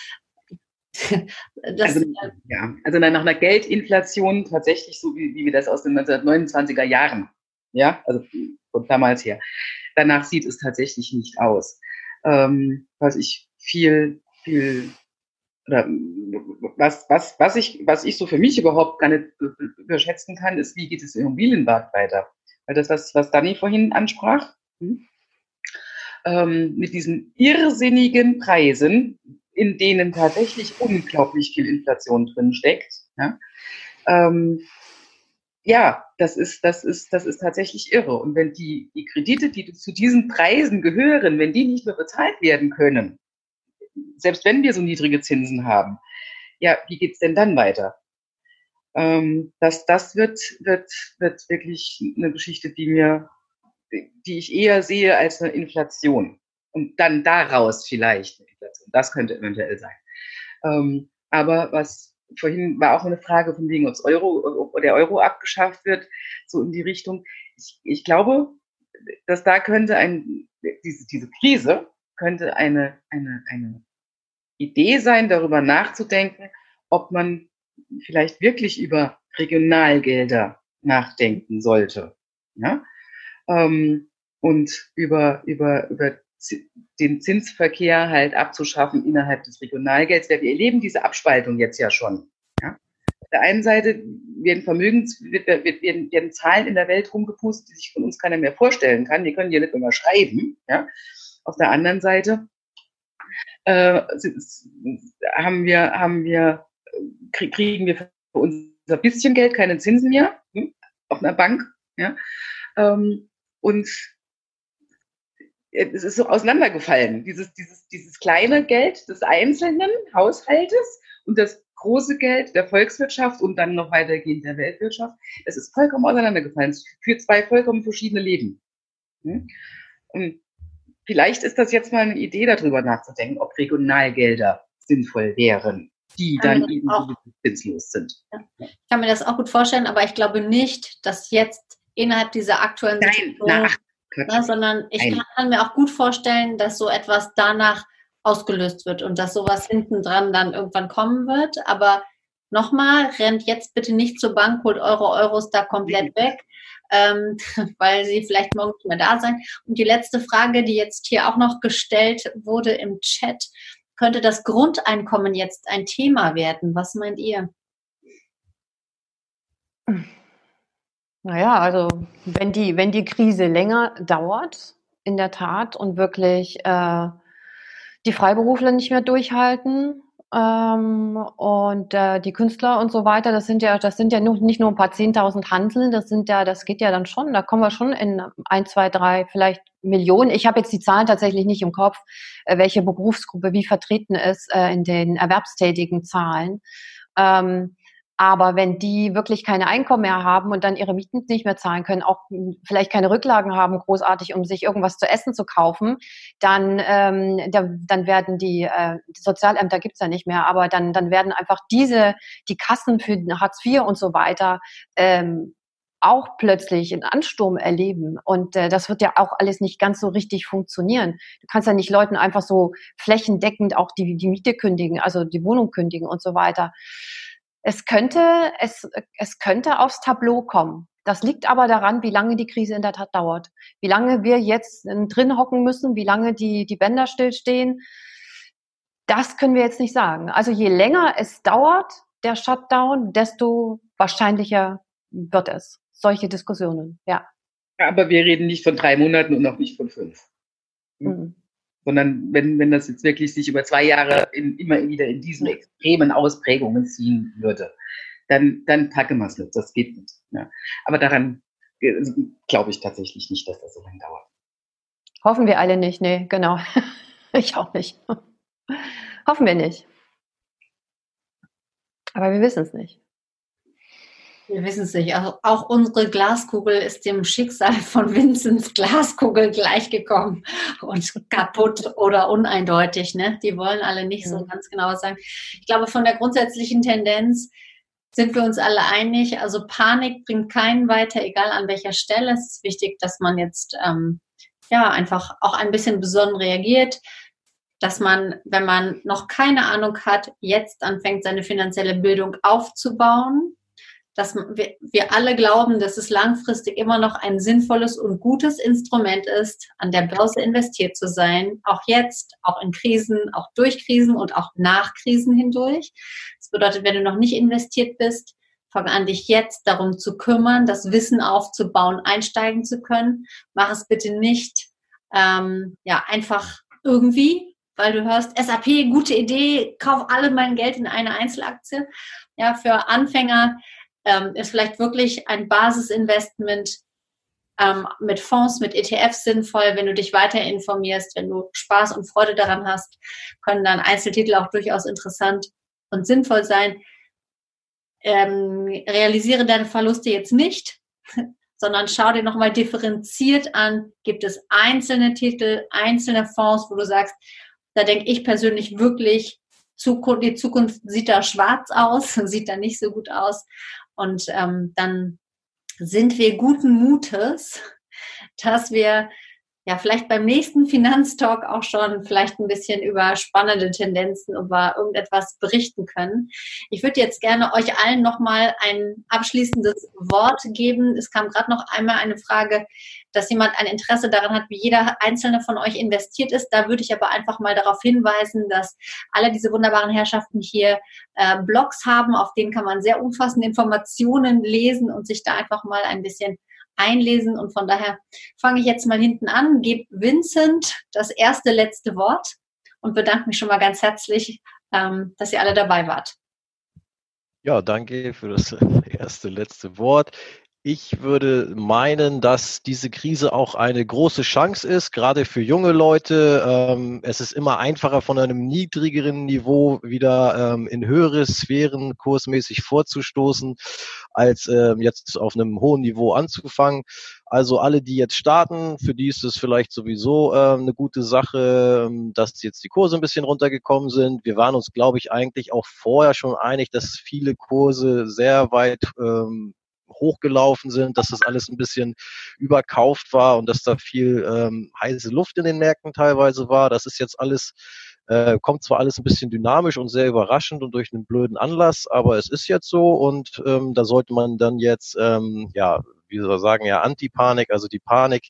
also, ja, also nach einer Geldinflation tatsächlich so, wie, wie wir das aus den 1929er Jahren, ja, also von damals her. Danach sieht es tatsächlich nicht aus. Ähm, was ich viel, viel, oder was, was, was ich, was ich so für mich überhaupt gar nicht überschätzen kann, ist, wie geht es im Immobilienmarkt weiter? Weil das, was, was Dani vorhin ansprach, hm? ähm, mit diesen irrsinnigen Preisen, in denen tatsächlich unglaublich viel Inflation drin steckt. Ja, ähm, ja das, ist, das, ist, das ist tatsächlich irre. Und wenn die, die Kredite, die zu diesen Preisen gehören, wenn die nicht mehr bezahlt werden können, selbst wenn wir so niedrige Zinsen haben, ja, wie geht's denn dann weiter? Ähm, das, das wird, wird, wird wirklich eine Geschichte, die mir, die ich eher sehe als eine Inflation. Und dann daraus vielleicht. Das könnte eventuell sein. Ähm, aber was vorhin war auch eine Frage von wegen, ob Euro, der Euro abgeschafft wird, so in die Richtung. Ich, ich glaube, dass da könnte ein, diese, diese Krise könnte eine, eine, eine Idee sein, darüber nachzudenken, ob man vielleicht wirklich über Regionalgelder nachdenken sollte. Ja? Ähm, und über, über, über den Zinsverkehr halt abzuschaffen innerhalb des Regionalgelds. Wir erleben diese Abspaltung jetzt ja schon. Ja? Auf der einen Seite werden Vermögens, werden, werden Zahlen in der Welt rumgepustet, die sich von uns keiner mehr vorstellen kann. Wir können ja nicht immer schreiben. Ja? Auf der anderen Seite äh, haben wir, haben wir, kriegen wir für unser bisschen Geld keine Zinsen mehr hm, auf einer Bank. Ja? Ähm, und es ist so auseinandergefallen. Dieses, dieses, dieses kleine Geld des einzelnen Haushaltes und das große Geld der Volkswirtschaft und dann noch weitergehend der Weltwirtschaft, es ist vollkommen auseinandergefallen. Es führt zwei vollkommen verschiedene Leben. Hm? Und vielleicht ist das jetzt mal eine Idee, darüber nachzudenken, ob Regionalgelder sinnvoll wären, die dann eben zinslos sind. Ja. Ich kann mir das auch gut vorstellen, aber ich glaube nicht, dass jetzt innerhalb dieser aktuellen Nein, Situation, na, ne, sondern ich kann, kann, mir auch gut vorstellen, dass so etwas danach ausgelöst wird und dass sowas hinten dran dann irgendwann kommen wird. Aber nochmal, rennt jetzt bitte nicht zur Bank, holt eure Euros da komplett weg ähm, weil sie vielleicht morgen nicht mehr da sein. Und die letzte Frage, die jetzt hier auch noch gestellt wurde im Chat, könnte das Grundeinkommen jetzt ein Thema werden? Was meint ihr? Naja, also wenn die, wenn die Krise länger dauert, in der Tat, und wirklich äh, die Freiberufler nicht mehr durchhalten, ähm, und äh, die Künstler und so weiter, das sind ja, das sind ja nur, nicht nur ein paar zehntausend Handeln, das sind ja, das geht ja dann schon, da kommen wir schon in ein, zwei, drei, vielleicht Millionen. Ich habe jetzt die Zahlen tatsächlich nicht im Kopf, äh, welche Berufsgruppe wie vertreten ist äh, in den erwerbstätigen Zahlen. Ähm, aber wenn die wirklich keine Einkommen mehr haben und dann ihre Mieten nicht mehr zahlen können, auch vielleicht keine Rücklagen haben, großartig, um sich irgendwas zu essen zu kaufen, dann, ähm, da, dann werden die, äh, die Sozialämter gibt's ja nicht mehr, aber dann, dann werden einfach diese, die Kassen für Hartz IV und so weiter, ähm, auch plötzlich einen Ansturm erleben. Und äh, das wird ja auch alles nicht ganz so richtig funktionieren. Du kannst ja nicht Leuten einfach so flächendeckend auch die, die Miete kündigen, also die Wohnung kündigen und so weiter. Es könnte, es, es könnte aufs Tableau kommen. Das liegt aber daran, wie lange die Krise in der Tat dauert. Wie lange wir jetzt drin hocken müssen, wie lange die, die Bänder stillstehen. Das können wir jetzt nicht sagen. Also je länger es dauert, der Shutdown, desto wahrscheinlicher wird es. Solche Diskussionen, ja. Aber wir reden nicht von drei Monaten und auch nicht von fünf. Mhm sondern wenn, wenn das jetzt wirklich sich über zwei Jahre in, immer wieder in diesen extremen Ausprägungen ziehen würde, dann, dann packe wir es nicht. Das geht nicht. Ja. Aber daran äh, glaube ich tatsächlich nicht, dass das so lange dauert. Hoffen wir alle nicht, nee, genau. ich auch nicht. Hoffen wir nicht. Aber wir wissen es nicht. Wir wissen es nicht. Also auch unsere Glaskugel ist dem Schicksal von Vinzens Glaskugel gleichgekommen und kaputt oder uneindeutig. Ne? Die wollen alle nicht so ganz genau sagen. Ich glaube, von der grundsätzlichen Tendenz sind wir uns alle einig. Also Panik bringt keinen weiter, egal an welcher Stelle. Es ist wichtig, dass man jetzt ähm, ja einfach auch ein bisschen besonnen reagiert dass man, wenn man noch keine Ahnung hat, jetzt anfängt, seine finanzielle Bildung aufzubauen dass wir, wir alle glauben, dass es langfristig immer noch ein sinnvolles und gutes Instrument ist, an der Börse investiert zu sein, auch jetzt, auch in Krisen, auch durch Krisen und auch nach Krisen hindurch. Das bedeutet, wenn du noch nicht investiert bist, fang an, dich jetzt darum zu kümmern, das Wissen aufzubauen, einsteigen zu können. Mach es bitte nicht ähm, ja, einfach irgendwie, weil du hörst, SAP, gute Idee, kauf alle mein Geld in eine Einzelaktie. Ja, für Anfänger ähm, ist vielleicht wirklich ein Basisinvestment ähm, mit Fonds, mit ETFs sinnvoll, wenn du dich weiter informierst, wenn du Spaß und Freude daran hast, können dann Einzeltitel auch durchaus interessant und sinnvoll sein. Ähm, realisiere deine Verluste jetzt nicht, sondern schau dir nochmal differenziert an, gibt es einzelne Titel, einzelne Fonds, wo du sagst, da denke ich persönlich wirklich, die Zukunft sieht da schwarz aus, sieht da nicht so gut aus. Und ähm, dann sind wir guten Mutes, dass wir ja vielleicht beim nächsten Finanztalk auch schon vielleicht ein bisschen über spannende Tendenzen, über irgendetwas berichten können. Ich würde jetzt gerne euch allen nochmal ein abschließendes Wort geben. Es kam gerade noch einmal eine Frage, dass jemand ein Interesse daran hat, wie jeder einzelne von euch investiert ist. Da würde ich aber einfach mal darauf hinweisen, dass alle diese wunderbaren Herrschaften hier äh, Blogs haben, auf denen kann man sehr umfassende Informationen lesen und sich da einfach mal ein bisschen einlesen. Und von daher fange ich jetzt mal hinten an, gebe Vincent das erste letzte Wort und bedanke mich schon mal ganz herzlich, ähm, dass ihr alle dabei wart. Ja, danke für das erste letzte Wort. Ich würde meinen, dass diese Krise auch eine große Chance ist, gerade für junge Leute. Ähm, es ist immer einfacher, von einem niedrigeren Niveau wieder ähm, in höhere Sphären kursmäßig vorzustoßen, als ähm, jetzt auf einem hohen Niveau anzufangen. Also alle, die jetzt starten, für die ist es vielleicht sowieso eine gute Sache, dass jetzt die Kurse ein bisschen runtergekommen sind. Wir waren uns, glaube ich, eigentlich auch vorher schon einig, dass viele Kurse sehr weit hochgelaufen sind, dass das alles ein bisschen überkauft war und dass da viel ähm, heiße Luft in den Märkten teilweise war. Das ist jetzt alles äh, kommt zwar alles ein bisschen dynamisch und sehr überraschend und durch einen blöden Anlass, aber es ist jetzt so und ähm, da sollte man dann jetzt ähm, ja wie man sagen, ja, Antipanik, also die Panik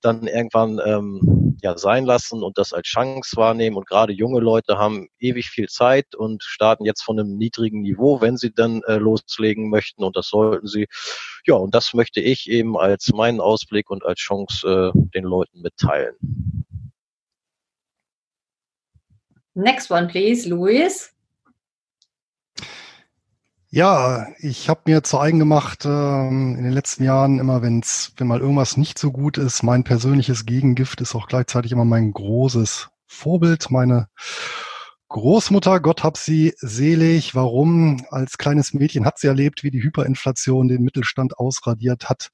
dann irgendwann ähm, ja sein lassen und das als Chance wahrnehmen. Und gerade junge Leute haben ewig viel Zeit und starten jetzt von einem niedrigen Niveau, wenn sie dann äh, loslegen möchten. Und das sollten sie. Ja, und das möchte ich eben als meinen Ausblick und als Chance äh, den Leuten mitteilen. Next one, please, Luis. Ja, ich habe mir zu eigen gemacht ähm, in den letzten Jahren immer, wenn's, wenn mal irgendwas nicht so gut ist, mein persönliches Gegengift ist auch gleichzeitig immer mein großes Vorbild, meine Großmutter, Gott hab sie selig. Warum? Als kleines Mädchen hat sie erlebt, wie die Hyperinflation den Mittelstand ausradiert hat.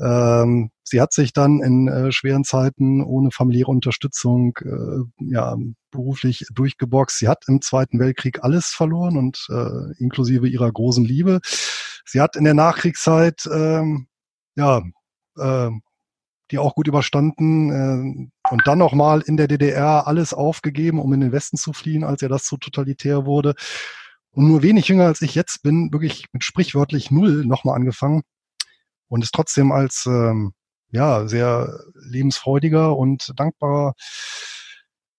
Ähm, sie hat sich dann in äh, schweren Zeiten ohne familiäre Unterstützung äh, ja, beruflich durchgeboxt. Sie hat im Zweiten Weltkrieg alles verloren und äh, inklusive ihrer großen Liebe. Sie hat in der Nachkriegszeit ähm, ja, äh, die auch gut überstanden äh, und dann nochmal in der DDR alles aufgegeben, um in den Westen zu fliehen, als er das so totalitär wurde. Und nur wenig jünger als ich jetzt bin, wirklich mit sprichwörtlich null nochmal angefangen und ist trotzdem als ähm, ja sehr lebensfreudiger und dankbarer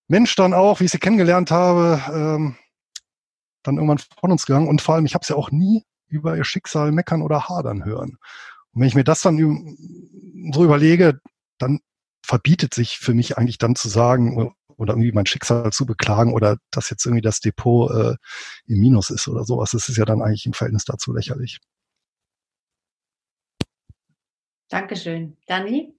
Mensch dann auch, wie ich sie kennengelernt habe, ähm, dann irgendwann von uns gegangen. Und vor allem, ich habe sie ja auch nie über ihr Schicksal meckern oder hadern hören. Und wenn ich mir das dann so überlege, dann verbietet sich für mich eigentlich dann zu sagen oder irgendwie mein Schicksal zu beklagen oder dass jetzt irgendwie das Depot äh, im Minus ist oder sowas. Das ist ja dann eigentlich im Verhältnis dazu lächerlich. Dankeschön. Dani?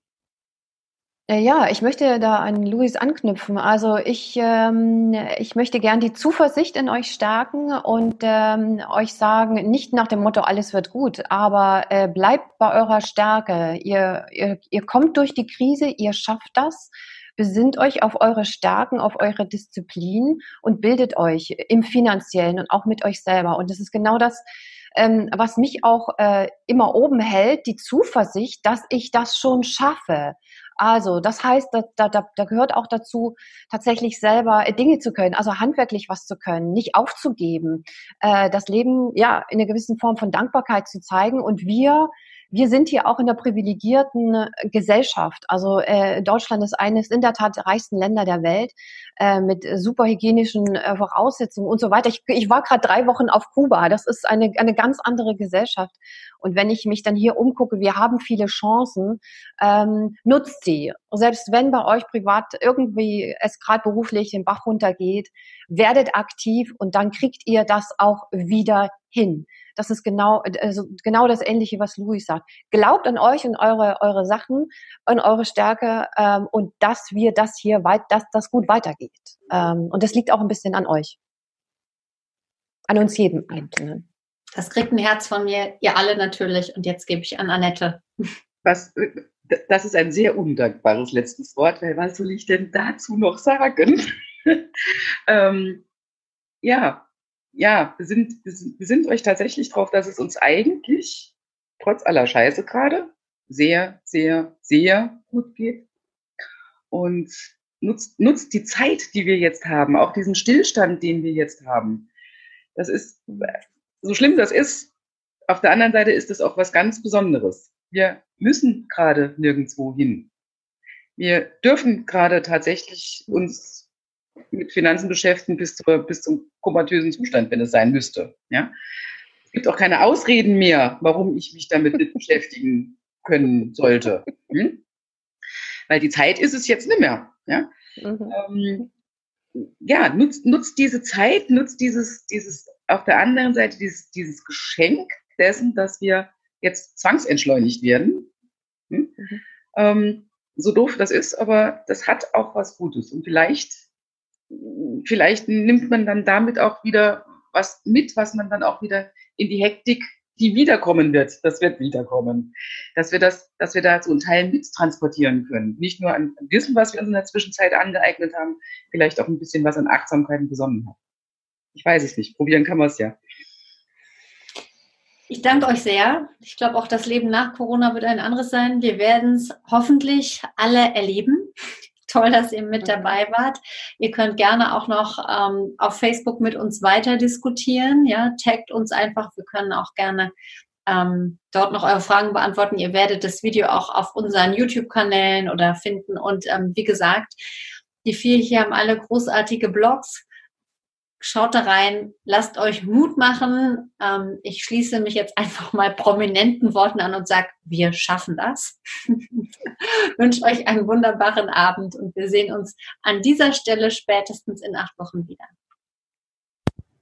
Äh, ja, ich möchte da an Luis anknüpfen. Also ich, ähm, ich möchte gern die Zuversicht in euch stärken und ähm, euch sagen, nicht nach dem Motto, alles wird gut, aber äh, bleibt bei eurer Stärke. Ihr, ihr, ihr kommt durch die Krise, ihr schafft das. Besinnt euch auf eure Stärken, auf eure Disziplin und bildet euch im finanziellen und auch mit euch selber. Und das ist genau das, ähm, was mich auch äh, immer oben hält, die Zuversicht, dass ich das schon schaffe. Also das heißt, da, da, da gehört auch dazu, tatsächlich selber äh, Dinge zu können, also handwerklich was zu können, nicht aufzugeben, äh, das Leben ja in einer gewissen Form von Dankbarkeit zu zeigen. Und wir wir sind hier auch in der privilegierten Gesellschaft. Also äh, Deutschland ist eines in der Tat der reichsten Länder der Welt äh, mit super hygienischen äh, Voraussetzungen und so weiter. Ich, ich war gerade drei Wochen auf Kuba. Das ist eine, eine ganz andere Gesellschaft. Und wenn ich mich dann hier umgucke, wir haben viele Chancen, ähm, nutzt sie. Selbst wenn bei euch privat irgendwie es gerade beruflich den Bach runtergeht, werdet aktiv und dann kriegt ihr das auch wieder hin. Das ist genau, also genau das Ähnliche, was Louis sagt. Glaubt an euch und eure, eure Sachen, an eure Stärke ähm, und dass wir das hier weit, dass das gut weitergeht. Ähm, und das liegt auch ein bisschen an euch. An uns jedem Einzelnen. Das kriegt ein Herz von mir, ihr alle natürlich. Und jetzt gebe ich an Annette. Was, das ist ein sehr undankbares letztes Wort, weil was soll ich denn dazu noch sagen? ähm, ja, ja, wir sind, euch tatsächlich drauf, dass es uns eigentlich, trotz aller Scheiße gerade, sehr, sehr, sehr gut geht. Und nutzt, nutzt die Zeit, die wir jetzt haben, auch diesen Stillstand, den wir jetzt haben. Das ist, so schlimm das ist, auf der anderen Seite ist es auch was ganz Besonderes. Wir müssen gerade nirgendwo hin. Wir dürfen gerade tatsächlich uns mit Finanzen beschäftigen bis, zur, bis zum komatösen Zustand, wenn es sein müsste. Ja? Es gibt auch keine Ausreden mehr, warum ich mich damit nicht beschäftigen können sollte. Hm? Weil die Zeit ist es jetzt nicht mehr. Ja, mhm. ähm, ja nutzt, nutzt diese Zeit, nutzt dieses, dieses, auf der anderen Seite dieses, dieses Geschenk dessen, dass wir jetzt zwangsentschleunigt werden. Hm? Mhm. Ähm, so doof das ist, aber das hat auch was Gutes. Und vielleicht vielleicht nimmt man dann damit auch wieder was mit, was man dann auch wieder in die Hektik, die wiederkommen wird, das wird wiederkommen, dass wir das, dass wir da so einen Teil mit transportieren können. Nicht nur an Wissen, was wir uns in der Zwischenzeit angeeignet haben, vielleicht auch ein bisschen was an Achtsamkeit und Besonnenheit. Ich weiß es nicht. Probieren kann man es ja. Ich danke euch sehr. Ich glaube auch, das Leben nach Corona wird ein anderes sein. Wir werden es hoffentlich alle erleben. Toll, dass ihr mit dabei wart. Ihr könnt gerne auch noch ähm, auf Facebook mit uns weiter diskutieren. Ja, taggt uns einfach. Wir können auch gerne ähm, dort noch eure Fragen beantworten. Ihr werdet das Video auch auf unseren YouTube-Kanälen oder finden. Und ähm, wie gesagt, die vier hier haben alle großartige Blogs. Schaut da rein, lasst euch Mut machen. Ähm, ich schließe mich jetzt einfach mal prominenten Worten an und sage, wir schaffen das. Wünsche euch einen wunderbaren Abend und wir sehen uns an dieser Stelle spätestens in acht Wochen wieder.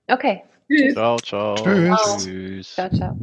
Okay. Tschüss. Ciao, ciao. Tschüss. Ciao, ciao.